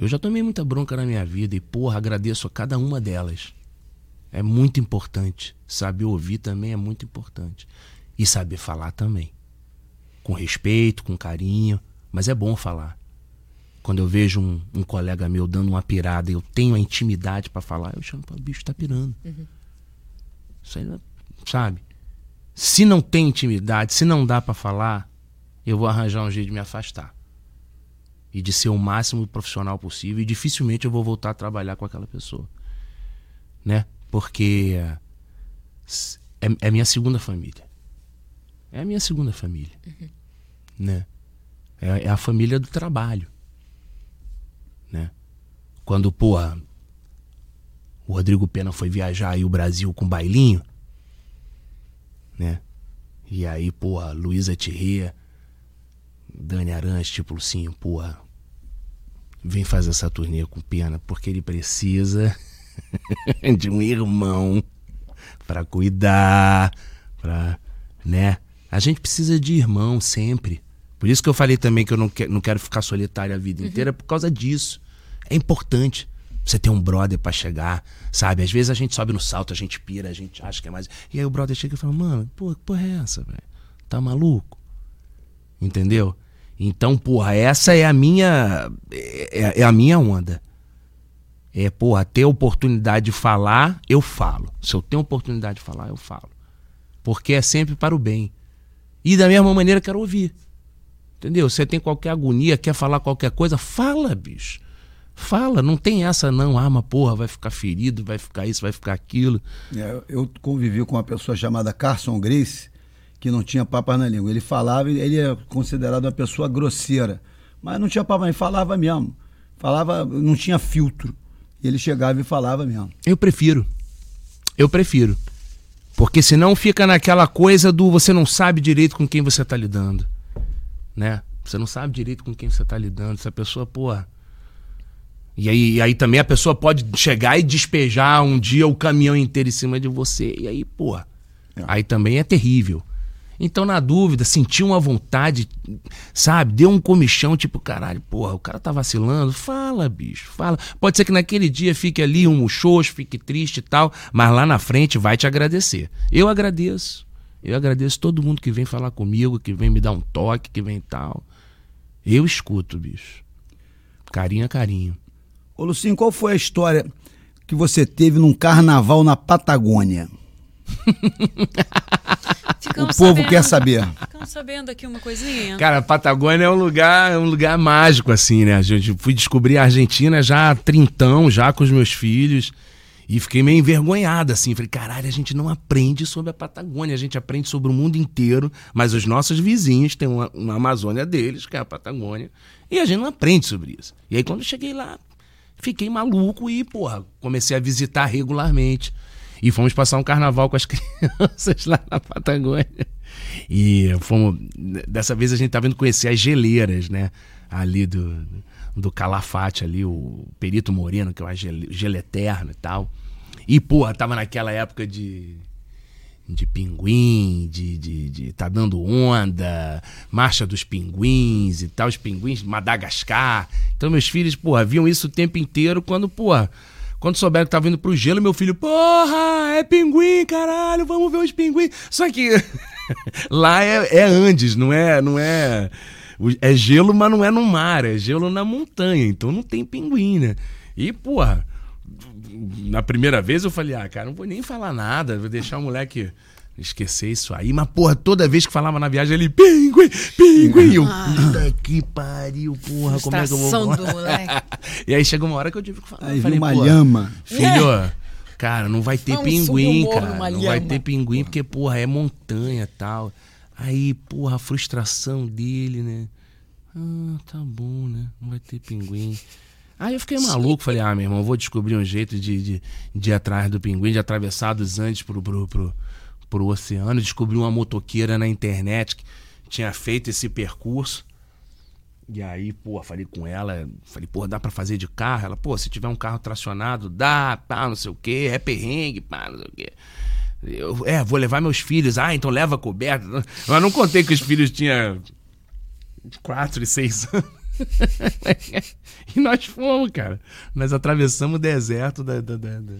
Eu já tomei muita bronca na minha vida e, porra, agradeço a cada uma delas. É muito importante. Saber ouvir também é muito importante. E saber falar também. Com respeito, com carinho. Mas é bom falar. Quando eu vejo um, um colega meu dando uma pirada e eu tenho a intimidade para falar, eu chamo para o bicho tá pirando. Uhum. Isso aí, sabe? Se não tem intimidade, se não dá para falar, eu vou arranjar um jeito de me afastar. E de ser o máximo profissional possível. E dificilmente eu vou voltar a trabalhar com aquela pessoa. Né? Porque é, é minha segunda família. É a minha segunda família. Uhum. Né? É, é, a família do trabalho. Né? Quando, porra, o Rodrigo Pena foi viajar aí o Brasil com bailinho, né? E aí, porra, Luísa Thierry, Dani Arantes, tipo assim, porra, vem fazer essa turnê com Pena, porque ele precisa de um irmão para cuidar, para, né? A gente precisa de irmão sempre. Por isso que eu falei também que eu não, que, não quero ficar solitário a vida uhum. inteira, por causa disso. É importante você ter um brother para chegar, sabe? Às vezes a gente sobe no salto, a gente pira, a gente acha que é mais. E aí o brother chega e fala, mano, pô, que porra é essa, velho? Tá maluco? Entendeu? Então, porra, essa é a minha. É, é a minha onda é, porra, ter oportunidade de falar, eu falo. Se eu tenho oportunidade de falar, eu falo. Porque é sempre para o bem. E da mesma maneira quero ouvir. Entendeu? Você tem qualquer agonia, quer falar qualquer coisa, fala, bicho. Fala, não tem essa não, ah, mas porra, vai ficar ferido, vai ficar isso, vai ficar aquilo. É, eu convivi com uma pessoa chamada Carson Grace, que não tinha papas na língua. Ele falava, ele é considerado uma pessoa grosseira, mas não tinha papas, ele falava mesmo. Falava, não tinha filtro. Ele chegava e falava mesmo. Eu prefiro. Eu prefiro. Porque senão fica naquela coisa do você não sabe direito com quem você está lidando. Né? Você não sabe direito com quem você está lidando. Essa pessoa, porra. E aí, e aí também a pessoa pode chegar e despejar um dia o caminhão inteiro em cima de você. E aí, porra. É. Aí também é terrível. Então, na dúvida, sentiu uma vontade, sabe? Deu um comichão, tipo, caralho, porra, o cara tá vacilando. Fala, bicho, fala. Pode ser que naquele dia fique ali um muxoxo, fique triste e tal, mas lá na frente vai te agradecer. Eu agradeço. Eu agradeço todo mundo que vem falar comigo, que vem me dar um toque, que vem tal. Eu escuto, bicho. Carinho a carinho. Ô, Lucinho, qual foi a história que você teve num carnaval na Patagônia? o povo sabendo, quer saber. Ficamos sabendo aqui uma coisinha. Cara, a Patagônia é um lugar, é um lugar mágico, assim, né? A gente fui descobrir a Argentina já trintão, já com os meus filhos. E fiquei meio envergonhado, assim. Falei, caralho, a gente não aprende sobre a Patagônia, a gente aprende sobre o mundo inteiro, mas os nossos vizinhos têm uma, uma Amazônia deles, que é a Patagônia, e a gente não aprende sobre isso. E aí, quando eu cheguei lá, fiquei maluco e, porra, comecei a visitar regularmente. E fomos passar um carnaval com as crianças lá na Patagônia. E fomos. Dessa vez a gente tá vindo conhecer as geleiras, né? Ali do, do Calafate, ali, o Perito Moreno, que é uma gelo eterno e tal. E, porra, tava naquela época de. De pinguim, de, de, de tá dando onda, marcha dos pinguins e tal, os pinguins, Madagascar. Então, meus filhos, porra, viam isso o tempo inteiro quando, porra, quando souberam que tava indo pro gelo, meu filho, porra, é pinguim, caralho, vamos ver os pinguins. Só que lá é, é Andes, não é, não é. É gelo, mas não é no mar, é gelo na montanha, então não tem pinguim, né? E, porra, na primeira vez eu falei, ah, cara, não vou nem falar nada, vou deixar o moleque esquecer isso aí. Mas, porra, toda vez que falava na viagem, ele, pinguim, pinguim. Eu, ah. puta que pariu, porra, como é que eu vou... Do e aí chegou uma hora que eu tive que falar. Aí falei, uma lhama. Filho, é. cara, não vai ter pinguim, cara. Não vai ter pinguim, porque, porra, é montanha e tal. Aí, porra, a frustração dele, né? Ah, tá bom, né? Não vai ter pinguim. Aí eu fiquei maluco, falei, ah, meu irmão, vou descobrir um jeito de, de, de ir atrás do pinguim, de atravessar dos Andes pro, pro, pro, pro oceano, descobri uma motoqueira na internet que tinha feito esse percurso. E aí, pô, falei com ela, falei, pô, dá para fazer de carro? Ela, pô, se tiver um carro tracionado, dá, pá, não sei o quê, é perrengue, pá, não sei o quê. Eu, é, vou levar meus filhos. Ah, então leva coberta. Mas não contei que os filhos tinham quatro e seis anos. e nós fomos, cara. Nós atravessamos o deserto da, da, da, da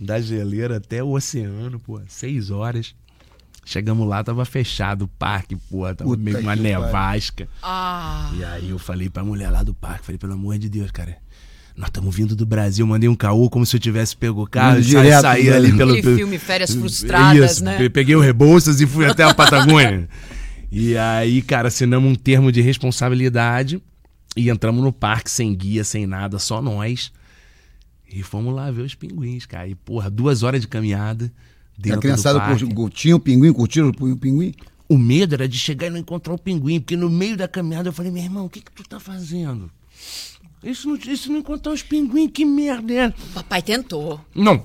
da geleira até o oceano, pô, seis horas. Chegamos lá, tava fechado o parque, pô, tava Puta meio uma nevasca. Ah. E aí eu falei pra mulher lá do parque, falei, pelo amor de Deus, cara, nós estamos vindo do Brasil, mandei um caô como se eu tivesse pego o carro, e direto, saí ali pelo... Aquele filme Férias Frustradas, Isso, né? Peguei o Rebouças e fui até a Patagônia. e aí, cara, assinamos um termo de responsabilidade e entramos no parque sem guia, sem nada, só nós. E fomos lá ver os pinguins, cara. E, porra, duas horas de caminhada. Dentro a criançada tinha o pinguim, curtiram o pinguim? O medo era de chegar e não encontrar o pinguim, porque no meio da caminhada eu falei, meu irmão, o que, que tu tá fazendo? Isso não, isso não encontrar os pinguins, que merda é? Papai tentou. Não.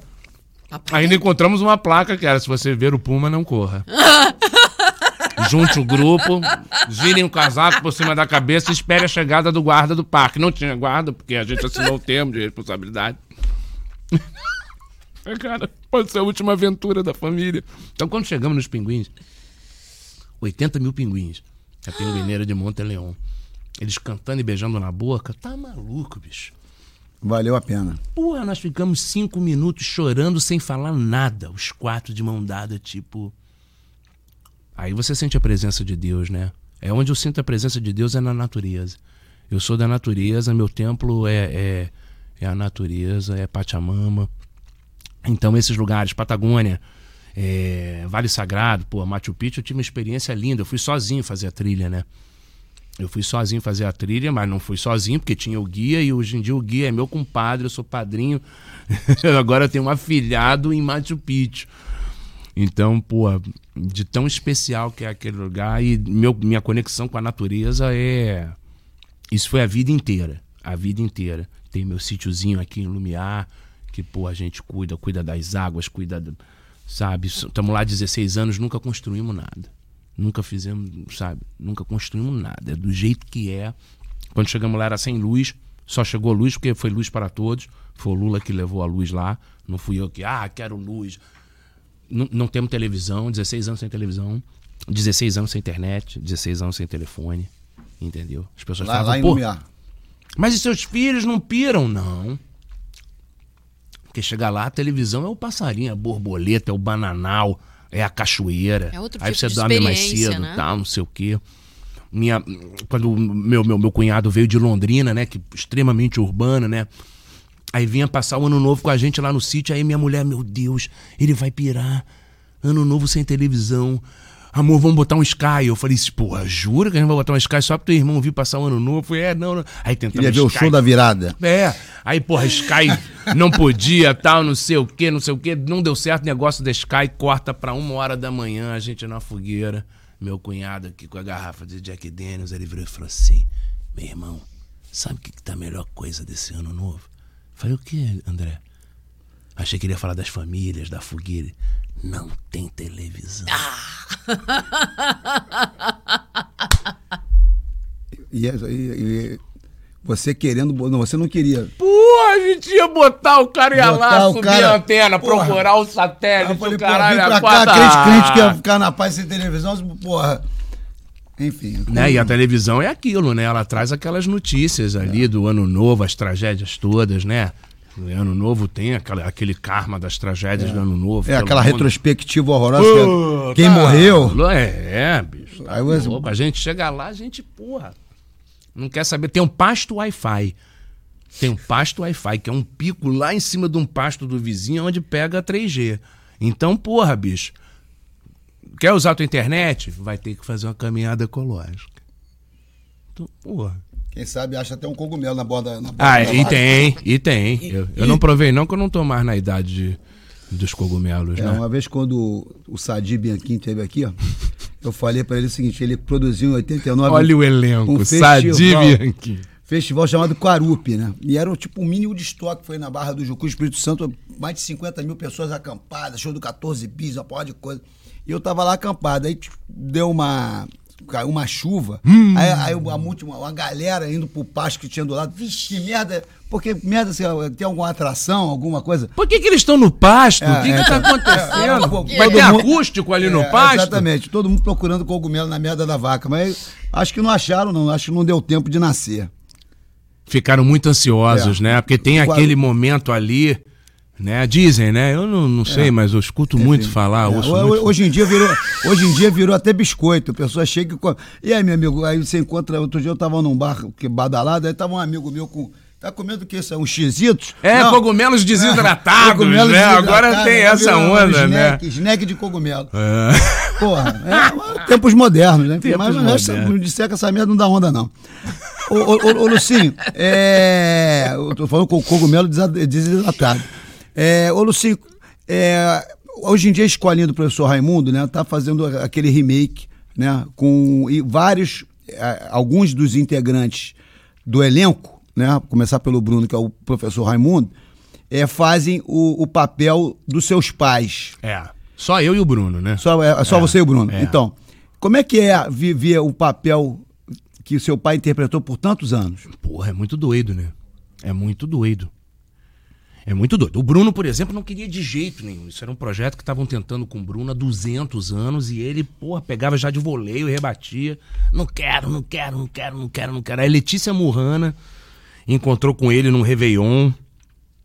Papai Ainda tentou. encontramos uma placa que era: se você ver o Puma, não corra. Junte o grupo, virem o casaco por cima da cabeça e espere a chegada do guarda do parque. Não tinha guarda, porque a gente assinou o termo de responsabilidade. É, cara, pode ser a última aventura da família. Então, quando chegamos nos pinguins, 80 mil pinguins, a pinguineira de Monte Leão, eles cantando e beijando na boca, tá maluco, bicho. Valeu a pena. Porra, nós ficamos cinco minutos chorando sem falar nada, os quatro de mão dada, tipo. Aí você sente a presença de Deus, né? É onde eu sinto a presença de Deus é na natureza. Eu sou da natureza, meu templo é, é é a natureza, é Pachamama. Então, esses lugares, Patagônia, é, Vale Sagrado, pô, Machu Picchu, eu tive uma experiência linda. Eu fui sozinho fazer a trilha, né? Eu fui sozinho fazer a trilha, mas não fui sozinho, porque tinha o guia, e hoje em dia o guia é meu compadre, eu sou padrinho. Agora eu tenho um afilhado em Machu Picchu. Então, pô, de tão especial que é aquele lugar e meu, minha conexão com a natureza é. Isso foi a vida inteira. A vida inteira. Tem meu sítiozinho aqui em Lumiar, que, pô, a gente cuida, cuida das águas, cuida. Sabe? Estamos lá 16 anos, nunca construímos nada. Nunca fizemos, sabe? Nunca construímos nada. É do jeito que é. Quando chegamos lá era sem luz, só chegou luz porque foi luz para todos. Foi o Lula que levou a luz lá. Não fui eu que, ah, quero luz. Não, não temos televisão, 16 anos sem televisão, 16 anos sem internet, 16 anos sem telefone. Entendeu? As pessoas lá, falam, lá em Lumiar. Mas e seus filhos não piram? Não. Porque chegar lá, a televisão é o passarinho, a borboleta, é o bananal, é a cachoeira. É outro Aí tipo você de dorme mais cedo, né? tal, não sei o quê. Minha, quando meu, meu, meu cunhado veio de Londrina, né? Que extremamente urbano, né? Aí vinha passar o ano novo com a gente lá no sítio. Aí minha mulher, meu Deus, ele vai pirar. Ano novo sem televisão. Amor, vamos botar um Sky. Eu falei, porra, jura que a gente vai botar um Sky só pro teu irmão vir passar o ano novo? Eu falei, é, não, não. Aí tentamos Queria ver o show da virada. É. Aí, porra, Sky não podia, tal, não sei o que, não sei o que. Não deu certo o negócio da Sky, corta pra uma hora da manhã, a gente na fogueira. Meu cunhado aqui com a garrafa de Jack Daniels, ele virou e falou assim: Meu irmão, sabe o que, que tá a melhor coisa desse ano novo? Falei, o que, André? Achei que ele ia falar das famílias, da fogueira. Não tem televisão. E, e- e você querendo. Não, você não queria. Pô, a gente ia botar o cara ia Botar lá, o subir cara- a antena, Porra. procurar o satélite, falei, o caralho, vim a pra cá, crente, crente que ia ficar na paz sem televisão, porra. Enfim. Né? E a televisão é aquilo, né? Ela traz aquelas notícias ali do ano novo, as tragédias todas, né? O ano novo tem aquela, aquele karma das tragédias do ano novo. É aquela mundo- retrospectiva horrorosa. Pô, quem tá morreu. É, é, bicho. Tá louco. A gente chega lá, a gente, porra. Não quer saber. Tem um pasto Wi-Fi. Tem um pasto Wi-Fi, que é um pico lá em cima de um pasto do vizinho onde pega 3G. Então, porra, bicho. Quer usar a tua internet? Vai ter que fazer uma caminhada ecológica. Então, porra. Quem sabe acha até um cogumelo na borda. Na borda Ah, e tem, e tem. Eu, eu não provei não, que eu não tô mais na idade de- dos cogumelos, É, né? uma vez quando o Sadi Bianchini esteve aqui, ó, eu falei pra ele o seguinte, ele produziu em 89 Olha o elenco, um Sadi festival. Bianchi. festival chamado Quarupi, né? E era tipo um mini Woodstock, foi na Barra do Jucu, Espírito Santo, mais de 50 mil pessoas acampadas, show do 14 bis, uma porra de coisa. E eu tava lá acampado, aí tipo, deu uma caiu uma chuva, Hum. aí, aí uma, multi- uma, uma galera indo pro pasto que tinha do lado, vixe, que merda, porque merda, assim, tem alguma atração, alguma coisa? Por que, que eles estão no pasto? É, o que, é, que tá é, acontecendo? é, pô, Vai ter acústico ali no É, pasto? Exatamente, todo mundo procurando cogumelo na merda da vaca, mas acho que não acharam, não, acho que não deu tempo de nascer. Ficaram muito ansiosos, É. né? Porque tem aquele momento ali, né? Dizem, né? Eu não, não sei, mas eu escuto muito falar. É, ouço ho- muito... Hoje em dia virou, hoje em dia virou até biscoito. A pessoa chega e. E aí, meu amigo, aí você encontra. Outro dia eu tava num bar que badalado, aí tava um amigo meu com. Tá comendo o que isso? É uns xizitos? É, Não. cogumelos desidratados, Cogumelo né? desidratado, Agora tem essa onda, né? snack, Snack de cogumelo. É. Porra, é, tempos modernos, né? Tempos Mas não disser que essa merda não dá onda, não. Ô, ô, ô, ô, Lucinho, é, eu tô falando com cogumelo desidratado. É, ô, Lucinho, é, hoje em dia a escolinha do professor Raimundo, né, tá fazendo aquele remake, né, com e vários, é, alguns dos integrantes do elenco, né, começar pelo Bruno, que é o professor Raimundo, é, fazem o, o papel dos seus pais. É. Só eu e o Bruno, né? Só, é, só É, você e o Bruno. é. Então, como é que é viver o papel que o seu pai interpretou por tantos anos? Porra, é muito doido, né? É muito doido. É muito doido. O Bruno, por exemplo, não queria de jeito nenhum. Isso era um projeto que estavam tentando com o Bruno há 200 anos e ele, porra, pegava já de voleio e rebatia. Não quero, não quero, não quero, não quero, não quero. Aí Letícia Murrana encontrou com ele num Réveillon,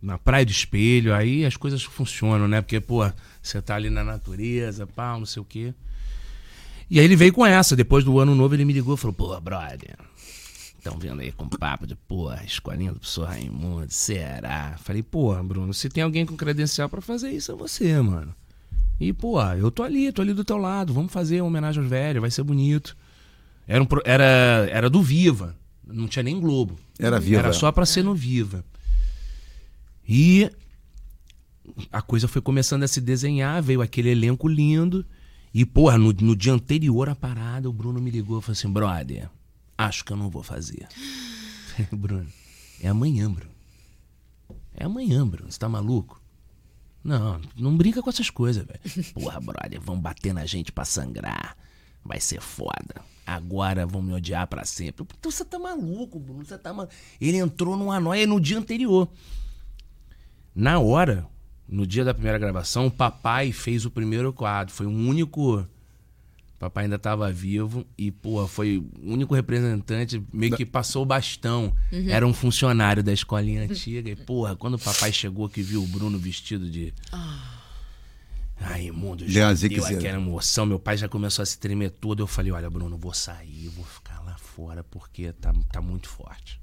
na Praia do Espelho. Aí as coisas funcionam, né? Porque, pô, você tá ali na natureza, pá, não sei o quê. E aí ele veio com essa. Depois do ano novo, ele me ligou e falou: pô, brother, estão vendo aí com papo de, porra, escolinha do professor Raimundo, será? Falei, porra, Bruno, se tem alguém com credencial pra fazer isso, é você, mano. E, porra, eu tô ali, tô ali do teu lado, vamos fazer uma homenagem aos velhos, vai ser bonito. Era, um, era, era do Viva, não tinha nem Globo. Era Viva. é. Era só pra ser no Viva. E, a coisa foi começando a se desenhar, veio aquele elenco lindo. E, porra, no, no dia anterior à parada, o Bruno me ligou e falou assim: brother, acho que eu não vou fazer. Bruno, é amanhã, Bruno. É amanhã, Bruno. Você tá maluco? Não, não brinca com essas coisas, velho. Porra, brother, vão bater na gente pra sangrar. Vai ser foda. Agora vão me odiar para sempre. Então você tá maluco, Bruno. Você tá maluco. Ele entrou numa noia no dia anterior. Na hora, no dia da primeira gravação, o papai fez o primeiro quadro. Foi o único. Papai ainda estava vivo e, pô, foi o único representante, meio que passou o bastão. Uhum. Era um funcionário da escolinha antiga. E, porra, quando o papai chegou que viu o Bruno vestido de. Oh. Ai, mundo, já deu aquela emoção. Meu pai já começou a se tremer todo. Eu falei, olha, Bruno, vou sair, vou ficar lá fora porque tá, tá muito forte.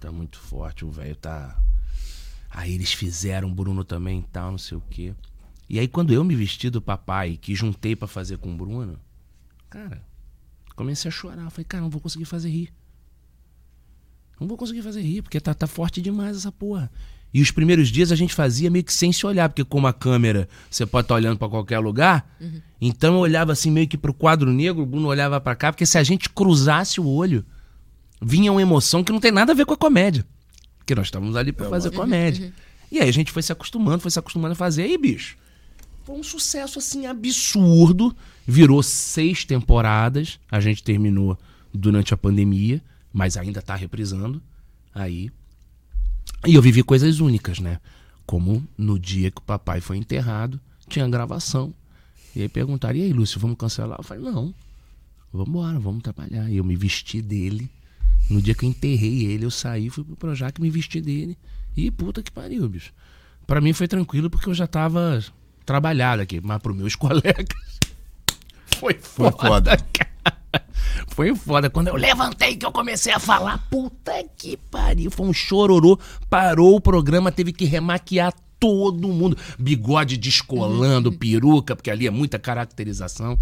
Tá muito forte, o velho tá Aí eles fizeram, o Bruno também e tal, não sei o quê. E aí quando eu me vesti do papai, que juntei para fazer com o Bruno, cara, comecei a chorar. Falei, cara, não vou conseguir fazer rir. Não vou conseguir fazer rir, porque tá, tá forte demais essa porra. E os primeiros dias a gente fazia meio que sem se olhar, porque como a câmera você pode estar tá olhando para qualquer lugar, uhum. então eu olhava assim meio que pro quadro negro, o Bruno olhava para cá, porque se a gente cruzasse o olho, vinha uma emoção que não tem nada a ver com a comédia. Porque nós estávamos ali para é fazer comédia. Uhum. E aí a gente foi se acostumando, foi se acostumando a fazer. E aí, bicho, foi um sucesso assim absurdo. Virou seis temporadas. A gente terminou durante a pandemia, mas ainda está reprisando. Aí. E eu vivi coisas únicas, né? Como no dia que o papai foi enterrado, tinha gravação. E aí perguntaram: e aí, Lúcio, vamos cancelar? Eu falei: não, vamos embora, vamos trabalhar. E eu me vesti dele no dia que eu enterrei ele, eu saí, fui pro Projac, me vesti dele. E puta que pariu, bicho. Pra mim foi tranquilo porque eu já tava trabalhado aqui, mas pros meus colegas. Foi foda. Foi foda. Cara. Foi foda. Quando eu levantei que eu comecei a falar, puta que pariu. Foi um chororô. Parou o programa, teve que remaquiar todo mundo. Bigode descolando, uhum. peruca, porque ali é muita caracterização.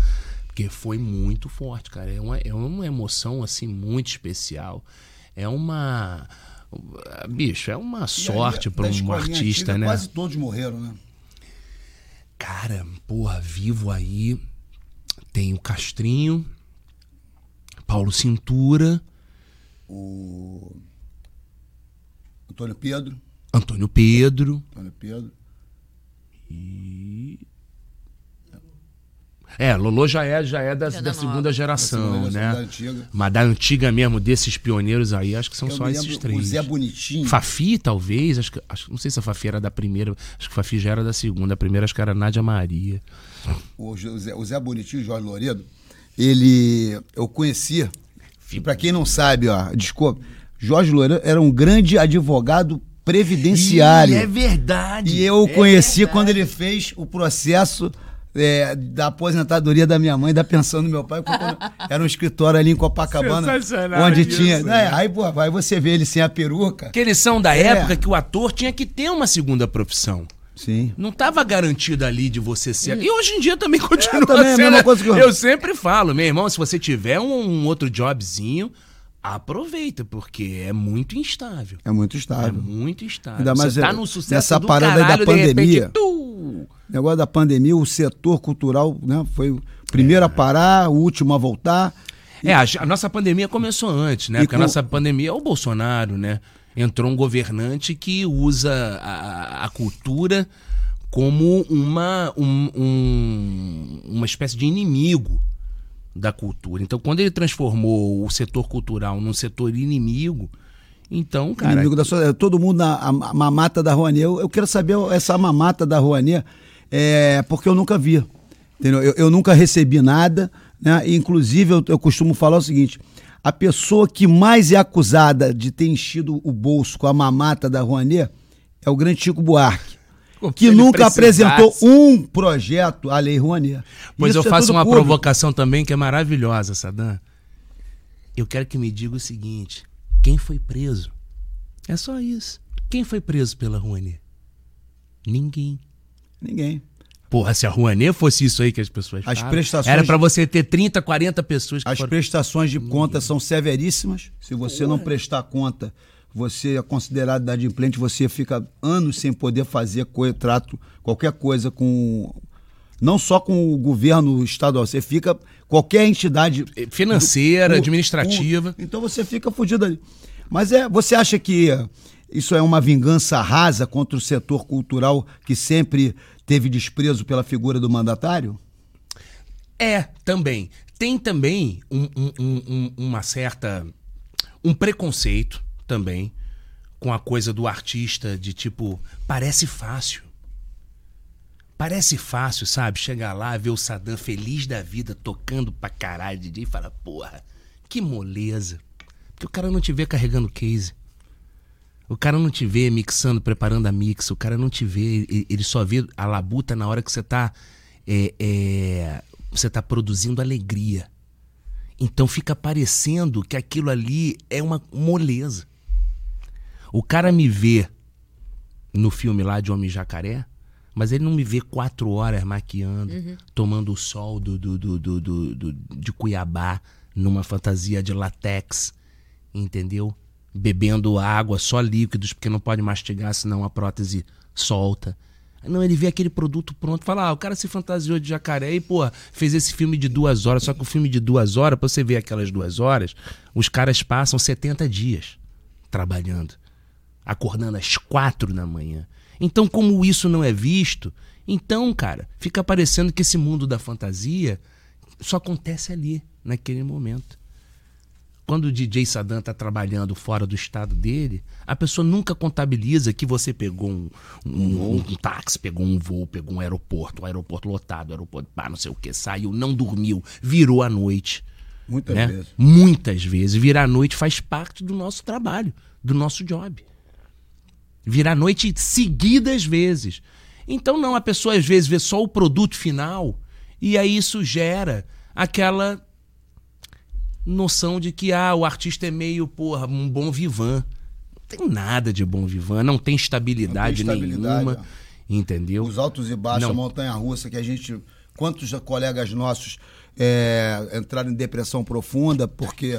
Porque foi muito forte, cara. É uma, é uma emoção, assim, muito especial. É uma. Bicho, é uma sorte para um artista, antiga, né? Quase todos morreram, né? Cara, porra, vivo aí. Tem o Castrinho, Paulo Cintura. O. Antônio Pedro. Antônio Pedro. Antônio Pedro. E. É, Lolo já é, já é da, da segunda geração, da segunda né? Da antiga. Mas da antiga mesmo, desses pioneiros aí, acho que são Eu só esses três. O Zé Bonitinho. Fafi, talvez, acho que, acho, não sei se a Fafi era da primeira, acho que a Fafi já era da segunda. A primeira acho que era Nádia Maria. O Zé, o Zé Bonitinho, Jorge Loredo, ele. Eu conhecia. E pra quem não sabe, ó, desculpa, Jorge Loredo era um grande advogado previdenciário. Ih, é verdade. E eu o é conheci verdade. quando ele fez o processo é, da aposentadoria da minha mãe, da pensão do meu pai, era um escritório ali em Copacabana, onde isso, tinha. Né? Aí, pô, aí você vê ele sem a peruca. Que eles são da é. época que o ator tinha que ter uma segunda profissão. Sim. Não estava garantido ali de você ser. E hoje em dia também continua é, também sendo. É coisa que eu... eu sempre falo, meu irmão, se você tiver um, um outro jobzinho, aproveita, porque é muito instável. É muito instável. É muito instável. Ainda mais Você tá no sucesso nessa parada caralho, da pandemia. Repente, tu... Negócio da pandemia, o setor cultural né, foi o primeiro é. a parar, o último a voltar. É, a, a, nossa pandemia começou antes, né? E porque com... a nossa pandemia é o Bolsonaro, né? Entrou um governante que usa a, a cultura como uma, um, um, uma espécie de inimigo da cultura. Então, quando ele transformou o setor cultural num setor inimigo, então, cara. Inimigo da sua, todo mundo na a, a mamata da Rouanet. Eu, eu, quero saber essa mamata da Rouanet, é, porque eu nunca vi. Entendeu? Eu, eu nunca recebi nada. Né? Inclusive, eu, eu costumo falar o seguinte: a pessoa que mais é acusada de ter enchido o bolso com a mamata da Rouanet é o grande Chico Buarque que nunca apresentou um projeto à Lei Rouanet. Pois Isso eu é faço uma público. provocação também que é maravilhosa, Sadam. Eu quero que me diga o seguinte: quem foi preso? É só isso. Quem foi preso pela Rouanet? Ninguém. Ninguém. Porra, se a Rouanet fosse isso aí que as pessoas as falam, prestações era para você ter 30, 40 pessoas As foram... prestações de conta são severíssimas. Se você Porra. não prestar conta você é considerado inadimplente, você fica anos sem poder fazer trato, qualquer coisa com. Não só com o governo estadual, você fica. Qualquer entidade. Financeira, do, administrativa. Então você fica fugido ali. Mas é, você acha que isso é uma vingança rasa contra o setor cultural que sempre teve desprezo pela figura do mandatário? É, também. Tem também um, um, um, uma certa. um preconceito também com a coisa do artista de tipo, parece fácil. Parece fácil, sabe? Chegar lá, ver o Saddam feliz da vida, tocando pra caralho de e fala, porra, que moleza. Porque o cara não te vê carregando case. O cara não te vê mixando, preparando a mix. O cara não te vê, ele só vê a labuta na hora que você tá. É, é, você tá produzindo alegria. Então fica parecendo que aquilo ali é uma moleza. O cara me vê no filme lá de Homem Jacaré, mas ele não me vê quatro horas maquiando, uhum. tomando o sol do, do, do, do, do, de Cuiabá, numa fantasia de latex, entendeu? Bebendo água, só líquidos, porque não pode mastigar, senão a prótese solta. Não, ele vê aquele produto pronto, fala, ah, o cara se fantasiou de jacaré e, pô, fez esse filme de duas horas. Só que o filme de duas horas, pra você ver aquelas duas horas, os caras passam 70 dias trabalhando acordando às quatro da manhã. Então, como isso não é visto, então, cara, fica parecendo que esse mundo da fantasia só acontece ali, naquele momento. Quando o DJ Saddam está trabalhando fora do estado dele, a pessoa nunca contabiliza que você pegou um, um, um, um táxi, pegou um voo, pegou um aeroporto, um aeroporto lotado, aeroporto, pá, não sei o que, saiu, não dormiu, virou à noite. Muitas né? vezes. Muitas vezes. Virar à noite faz parte do nosso trabalho, do nosso job. Virar noite seguidas vezes. Então não, a pessoa às vezes vê só o produto final e aí isso gera aquela noção de que ah, o artista é meio, porra, um bom vivan. Não tem nada de bom vivan, não tem estabilidade, não tem estabilidade nenhuma. Ó. Entendeu? Os altos e baixos, não. a montanha russa que a gente. Quantos colegas nossos é, entraram em depressão profunda porque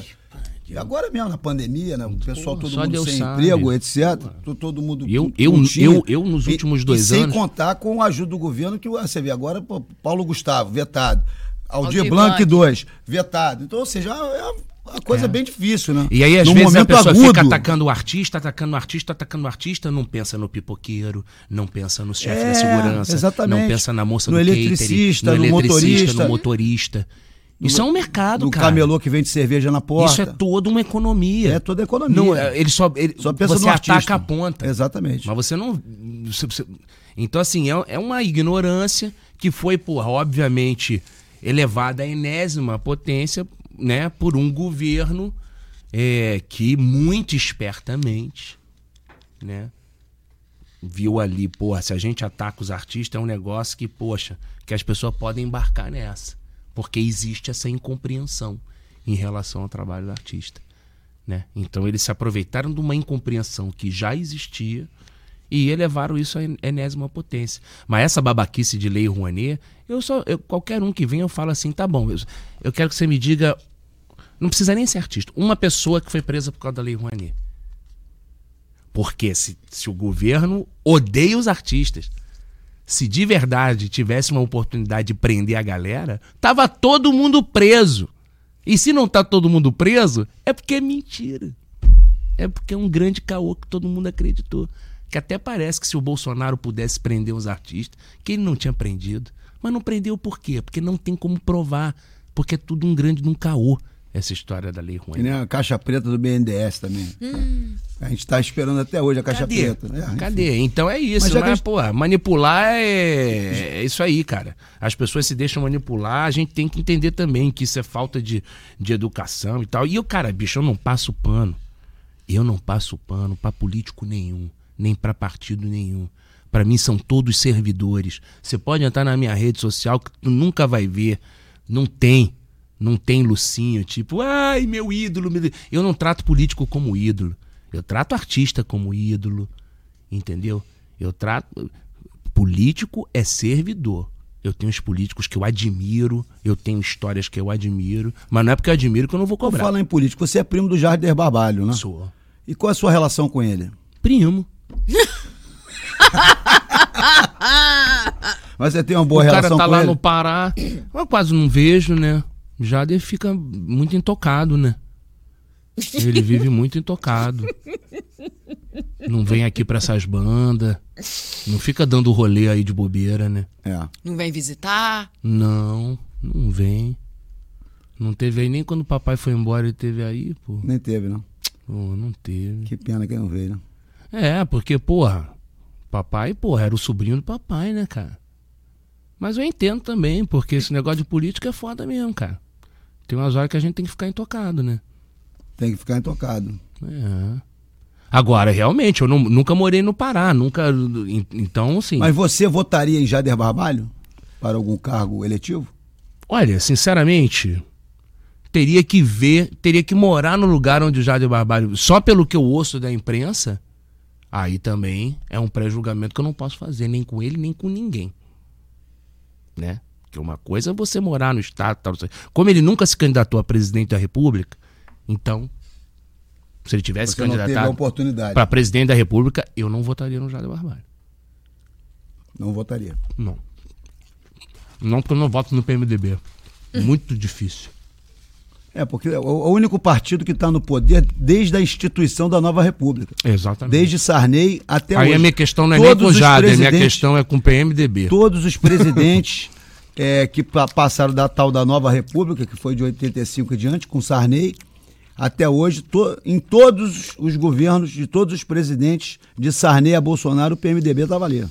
e agora mesmo, na pandemia, né? O pessoal, todo mundo Deus sem sabe. emprego, etc. Pô. Todo mundo. Eu, eu, eu, eu, nos últimos dois e, anos. Sem contar com a ajuda do governo, que você vê agora, pô, Paulo Gustavo, vetado. Aldir, Aldir Blanc, 2, vetado. Então, ou seja, é uma coisa é. bem difícil, né? E aí, às no vezes, a pessoa agudo, fica atacando o artista, atacando o artista, atacando o artista, não pensa no pipoqueiro, não pensa no chefe é, da segurança, exatamente. não pensa na moça no do eletricista, catering, no, no eletricista, motorista. no motorista. Isso é um mercado, do cara. camelô que vende cerveja na porta. Isso é toda uma economia. É toda economia. Não, é, ele só, ele, só pensa você no ataca artista. a ponta. Exatamente. Mas você não. Você, você, então, assim, é, é uma ignorância que foi, porra, obviamente, elevada à enésima potência, né, por um governo é, que muito espertamente, né, viu ali, porra, se a gente ataca os artistas é um negócio que, poxa, que as pessoas podem embarcar nessa porque existe essa incompreensão em relação ao trabalho do artista. Né? Então eles se aproveitaram de uma incompreensão que já existia e elevaram isso à enésima potência. Mas essa babaquice de lei Rouanet, eu só, eu, qualquer um que vem eu falo assim, tá bom, eu, eu quero que você me diga, não precisa nem ser artista, uma pessoa que foi presa por causa da lei Rouanet. Porque se, se o governo odeia os artistas, se de verdade tivesse uma oportunidade de prender a galera, tava todo mundo preso. E se não tá todo mundo preso, é porque é mentira. É porque é um grande caô que todo mundo acreditou. Que até parece que se o Bolsonaro pudesse prender os artistas, que ele não tinha prendido. Mas não prendeu por quê? Porque não tem como provar. Porque é tudo um grande um caô essa história da lei ruim. Que nem a caixa preta do BNDES também. Hum. A gente está esperando até hoje a caixa Cadê? preta. Né? Cadê? Então é isso. Mas, mas gente... pô, manipular é... é isso aí, cara. As pessoas se deixam manipular, a gente tem que entender também que isso é falta de, de educação e tal. E eu, cara, bicho, eu não passo pano. Eu não passo pano para político nenhum, nem para partido nenhum. Para mim são todos servidores. Você pode entrar na minha rede social que tu nunca vai ver. Não tem não tem Lucinho, tipo, ai, meu ídolo. Meu... Eu não trato político como ídolo. Eu trato artista como ídolo. Entendeu? Eu trato. Político é servidor. Eu tenho os políticos que eu admiro, eu tenho histórias que eu admiro, mas não é porque eu admiro que eu não vou cobrar. Vou falar em político, você é primo do Jardim Barbalho, né? Sou. E qual é a sua relação com ele? Primo. Mas você tem uma boa o relação com ele? O cara tá lá no Pará, eu quase não vejo, né? Jader fica muito intocado, né? Ele vive muito intocado. Não vem aqui pra essas bandas. Não fica dando rolê aí de bobeira, né? É. Não vem visitar? Não, não vem. Não teve aí nem quando o papai foi embora, ele teve aí, pô. Nem teve, não. Pô, não teve. Que pena que não veio, né? É, porque, porra, papai, porra, era o sobrinho do papai, né, cara? Mas eu entendo também, porque esse negócio de política é foda mesmo, cara. Tem umas horas que a gente tem que ficar intocado, né? Tem que ficar intocado. É. Agora, realmente, eu não, nunca morei no Pará, nunca. Então, assim. Mas você votaria em Jader Barbalho para algum cargo eletivo? Olha, sinceramente, teria que ver, teria que morar no lugar onde o Jader Barbalho. Só pelo que eu ouço da imprensa, aí também é um pré-julgamento que eu não posso fazer, nem com ele, nem com ninguém. Né? Que uma coisa é você morar no estado, tal, como ele nunca se candidatou a presidente da República, então se ele tivesse você candidatado para presidente da República, eu não votaria no Jader Barbalho. Não votaria. Não. Não, porque eu não voto no PMDB. Muito difícil. É, porque é o único partido que está no poder desde a instituição da nova república. Exatamente. Desde Sarney até Aí hoje. a minha questão não é Todos nem com Jader, a minha questão é com o PMDB. Todos os presidentes é, que passaram da tal da nova república, que foi de 85 em diante, com Sarney, até hoje, to, em todos os governos de todos os presidentes, de Sarney a Bolsonaro, o PMDB estava ali.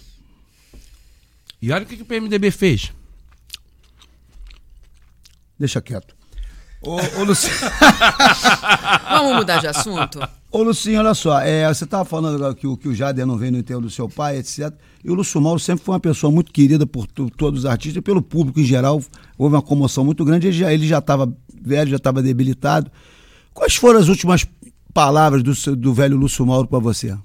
E olha o que, que o PMDB fez. Deixa quieto. Ô, ô Lucinho. Vamos mudar de assunto? Ô, Lucinho, olha só, é, você estava falando que o, que o Jader não veio no enterro do seu pai, etc. E o Lúcio Mauro sempre foi uma pessoa muito querida por todos os artistas e pelo público em geral. Houve uma comoção muito grande. Ele já estava velho, já estava debilitado. Quais foram as últimas palavras do, do velho Lúcio Mauro para você?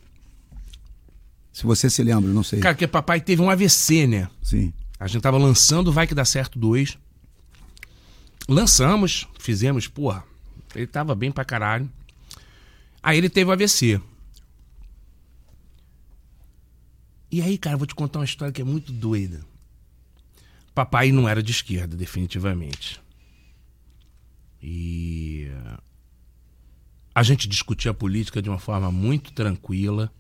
Se você se lembra, não sei. Cara, que papai teve um AVC, né? Sim. A gente tava lançando Vai Que Dá Certo 2. Lançamos, fizemos, porra, ele tava bem pra caralho. Aí ele teve o AVC. E aí, cara, vou te contar uma história que é muito doida. Papai não era de esquerda, definitivamente. E a gente discutia política de uma forma muito tranquila.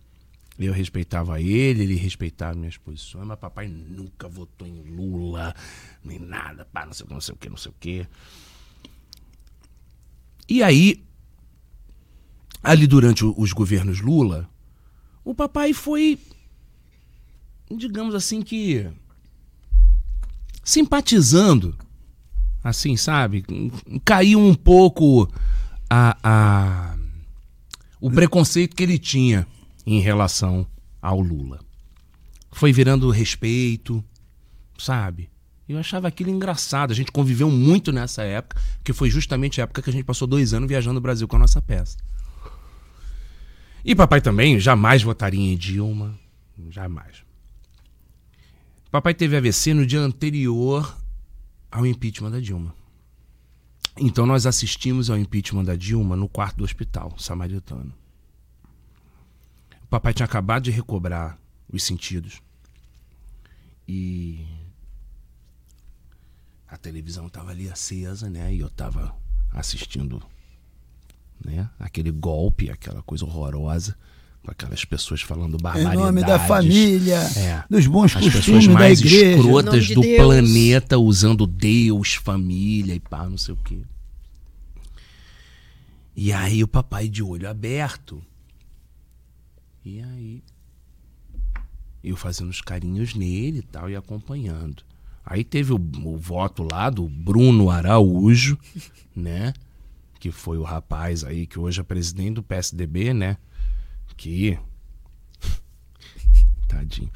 Eu respeitava ele, ele respeitava minhas posições, mas papai nunca votou em Lula, nem nada, pá, não sei, não sei o que, não sei o que. E aí, ali durante os governos Lula, o papai foi, digamos assim, que simpatizando, assim, sabe? Caiu um pouco a, a, o preconceito que ele tinha em relação ao Lula. Foi virando respeito, sabe? Eu achava aquilo engraçado. A gente conviveu muito nessa época, que foi justamente a época que a gente passou dois anos viajando o Brasil com a nossa peça. E papai também jamais votaria em Dilma. Jamais. Papai teve AVC no dia anterior ao impeachment da Dilma. Então nós assistimos ao impeachment da Dilma no quarto do hospital samaritano. O papai tinha acabado de recobrar os sentidos. E a televisão estava ali acesa, né? E eu estava assistindo, né? Aquele golpe, aquela coisa horrorosa, aquelas pessoas falando barbaridades. Em nome da família, é, dos bons As costumes pessoas mais da igreja. escrotas de do Deus. planeta usando Deus, família e pá, não sei o quê. E aí o papai de olho aberto. E aí eu fazendo os carinhos nele e tal e acompanhando. Aí teve o, o voto lá do Bruno Araújo, né? Que foi o rapaz aí que hoje é presidente do PSDB, né? Que. Tadinho.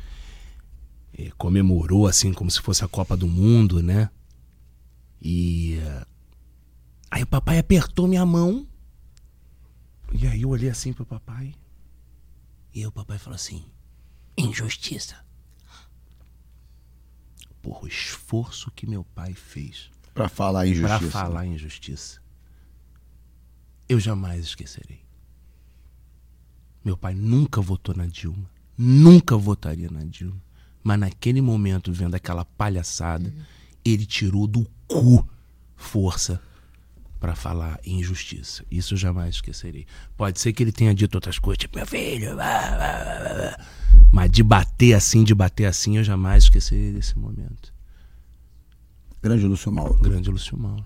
eh, comemorou assim como se fosse a Copa do Mundo, né? E. eh, Aí o papai apertou minha mão. E aí eu olhei assim pro papai. E aí o papai falou assim: injustiça. Porra, o esforço que meu pai fez Pra falar para injustiça. falar injustiça. Eu jamais esquecerei. Meu pai nunca votou na Dilma. Nunca votaria na Dilma. Mas naquele momento, vendo aquela palhaçada, uhum. ele tirou do cu força para falar em injustiça. Isso eu jamais esquecerei. Pode ser que ele tenha dito outras coisas, tipo, meu filho, mas de bater assim, de bater assim, eu jamais esquecerei desse momento. Grande Lúcio Mauro. Grande Lúcio Mauro.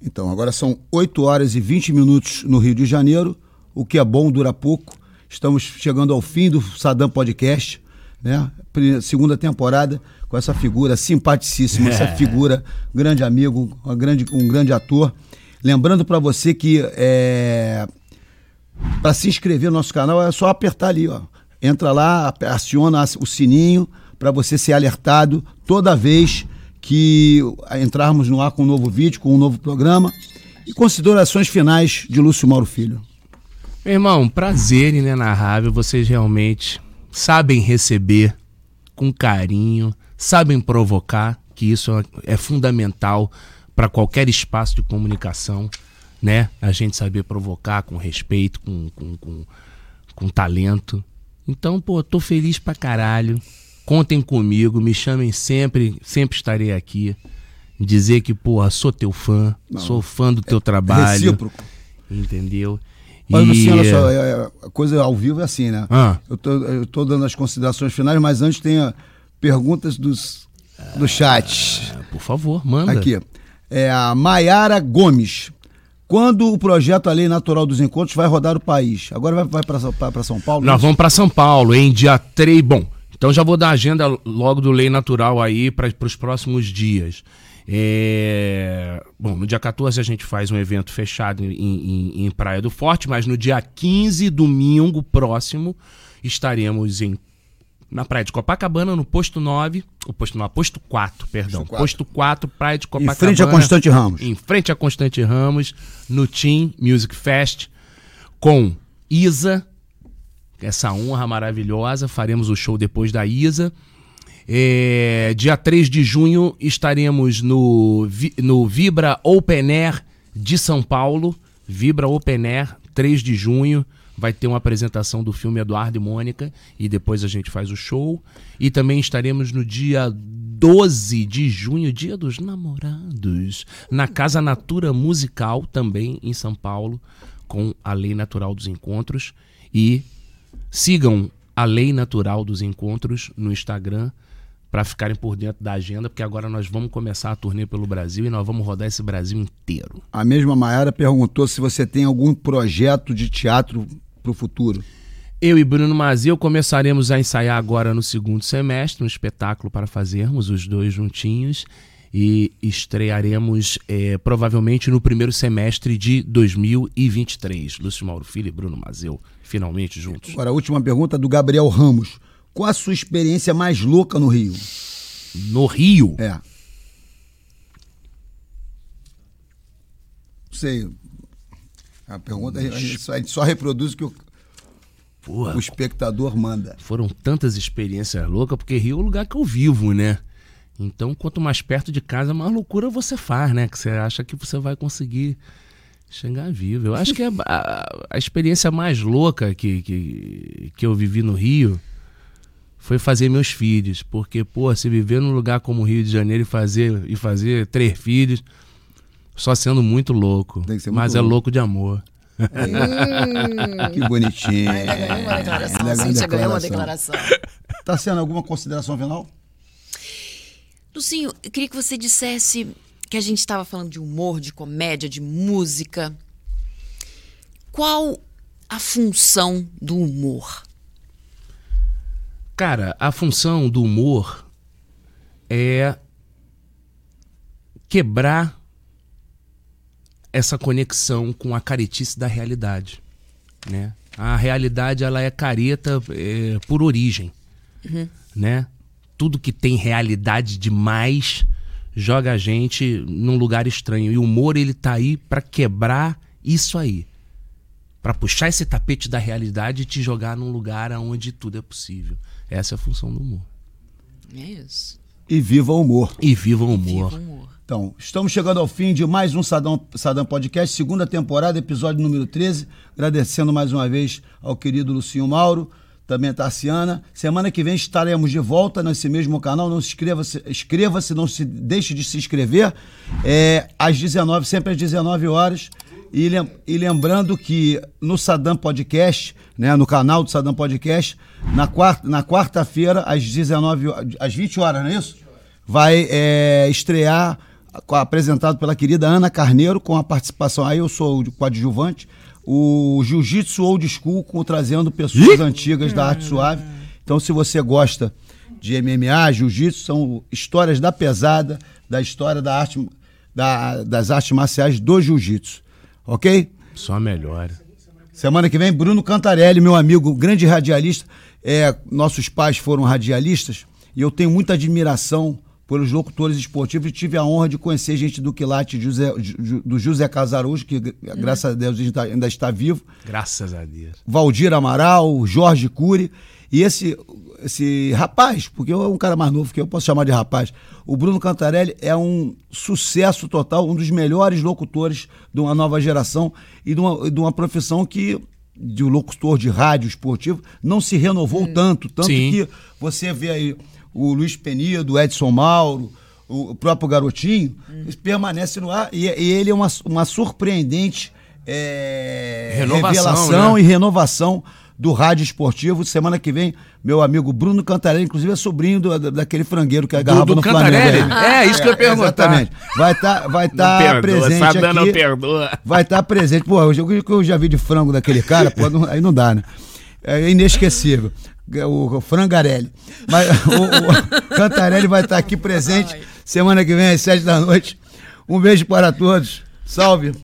Então, agora são 8 horas e 20 minutos no Rio de Janeiro. O que é bom dura pouco. Estamos chegando ao fim do Sadam Podcast, né? Segunda temporada com essa figura simpaticíssima, é. essa figura, grande amigo, um grande, um grande ator. Lembrando para você que é, para se inscrever no nosso canal é só apertar ali, ó. Entra lá, aciona o sininho para você ser alertado toda vez que entrarmos no ar com um novo vídeo, com um novo programa. E considerações finais de Lúcio Mauro Filho. Meu irmão, prazer inenarrável. Vocês realmente sabem receber com carinho, sabem provocar, que isso é fundamental para qualquer espaço de comunicação, né? A gente saber provocar com respeito, com, com, com, com talento. Então, pô, tô feliz pra caralho. Contem comigo, me chamem sempre, sempre estarei aqui. Dizer que, porra, sou teu fã, Não, sou fã do teu é trabalho. Recíproco. Entendeu? Mas e... assim, olha só, é, é, a coisa ao vivo é assim, né? Ah. Eu, tô, eu tô dando as considerações finais, mas antes tem perguntas dos, do chat. Ah, por favor, manda. Aqui. É a Maiara Gomes. Quando o projeto A Lei Natural dos Encontros vai rodar o país? Agora vai, vai para São Paulo? Nós vamos para São Paulo em dia 3. Bom, então já vou dar a agenda logo do Lei Natural aí para os próximos dias. É... Bom, no dia 14 a gente faz um evento fechado em, em, em, Praia do Forte, mas no dia 15, domingo próximo, estaremos em, na Praia de Copacabana, no posto 9, o posto 9, posto 4, perdão. Posto 4. posto 4, Praia de Copacabana. Em frente a Constante Ramos. Em frente a Constante Ramos, no Team Music Fest, com Isa, essa honra maravilhosa. Faremos o show depois da Isa. É, dia 3 de junho estaremos no, no Vibra Open Air de São Paulo. Vibra Open Air, 3 de junho. Vai ter uma apresentação do filme Eduardo e Mônica e depois a gente faz o show. E também estaremos no dia 12 de junho, dia dos namorados, na Casa Natura Musical, também em São Paulo, com a Lei Natural dos Encontros. E Sigam a Lei Natural dos Encontros no Instagram para ficarem por dentro da agenda, porque agora nós vamos começar a turnê pelo Brasil e nós vamos rodar esse Brasil inteiro. A mesma Mayara perguntou se você tem algum projeto de teatro para o futuro. Eu e Bruno Mazil começaremos a ensaiar agora no segundo semestre um espetáculo para fazermos os dois juntinhos e estrearemos é, provavelmente no primeiro semestre de 2023. Lúcio Mauro Filho e Bruno Mazeu, finalmente juntos. Agora, a última pergunta do Gabriel Ramos. Qual a sua experiência mais louca no Rio? No Rio? É. Não sei. A pergunta a gente só, a gente só reproduz o que o, Porra, o espectador manda. Foram tantas experiências loucas, porque Rio é o lugar que eu vivo, né? Então, quanto mais perto de casa, mais loucura você faz, né? Que você acha que você vai conseguir chegar vivo. Eu acho que a, a, a experiência mais louca que, que, que eu vivi no Rio foi fazer meus filhos. Porque, pô, se viver num lugar como o Rio de Janeiro e fazer, e fazer três filhos, só sendo muito louco. Muito mas é louco. é louco de amor. Hum, que bonitinho. Ainda ganhou uma declaração. Sim, você ganhou uma declaração. Tá sendo alguma consideração final? Lucinho, eu queria que você dissesse que a gente estava falando de humor, de comédia, de música. Qual a função do humor? Cara, a função do humor é quebrar essa conexão com a caretice da realidade, né? A realidade ela é careta é, por origem, uhum. né? tudo que tem realidade demais joga a gente num lugar estranho. E o humor ele tá aí para quebrar isso aí. Para puxar esse tapete da realidade e te jogar num lugar onde tudo é possível. Essa é a função do humor. É isso. e viva o humor. E viva o humor. Viva o humor. Então, estamos chegando ao fim de mais um Sadam, Sadam Podcast, segunda temporada, episódio número 13. Agradecendo mais uma vez ao querido Lucinho Mauro, também a Tarciana. Semana que vem estaremos de volta nesse mesmo canal. Não se inscreva-se, inscreva-se, não se deixe de se inscrever. É, às 19, sempre às 19 horas. E, lem- e lembrando que no Sadam Podcast, né, no canal do Sadam Podcast, na quarta, na quarta-feira, às 19 ho- às 20 horas, não é isso? Vai é, estrear, apresentado pela querida Ana Carneiro, com a participação, aí eu sou o coadjuvante, o Jiu-Jitsu Old School, com, trazendo pessoas antigas da arte suave. Então, se você gosta de MMA, Jiu-Jitsu, são histórias da pesada, da história da arte, da- das artes marciais do Jiu-Jitsu. Ok? Só melhora. Semana que vem, Bruno Cantarelli, meu amigo, grande radialista. É, nossos pais foram radialistas e eu tenho muita admiração pelos locutores esportivos tive a honra de conhecer gente do quilate José, do José Casarujo, que graças a Deus ainda está vivo. Graças a Deus. Valdir Amaral, Jorge Cury e esse esse rapaz, porque eu é um cara mais novo que eu posso chamar de rapaz. O Bruno Cantarelli é um sucesso total, um dos melhores locutores de uma nova geração e de uma, de uma profissão que de um locutor de rádio esportivo não se renovou tanto, tanto Sim. que você vê aí o Luiz Penido, o Edson Mauro, o próprio Garotinho, eles permanecem no ar e, e ele é uma, uma surpreendente é, Renovação, revelação né? e renovação do rádio esportivo. Semana que vem, meu amigo Bruno Cantarelli, inclusive é sobrinho do- da- daquele frangueiro que agarrava do no Cantarelli? Flamengo. É, isso que eu ia perguntar. Exatamente. Vai estar vai tá perdoa, presente Sadam não aqui. perdoa. Vai estar presente. Pô, o que eu já vi de frango daquele cara, pô, não- aí não dá, né? É inesquecível. O, o Frangarelli. Mas o, o Cantarelli vai estar aqui presente semana que vem às sete da noite. Um beijo para todos. Salve.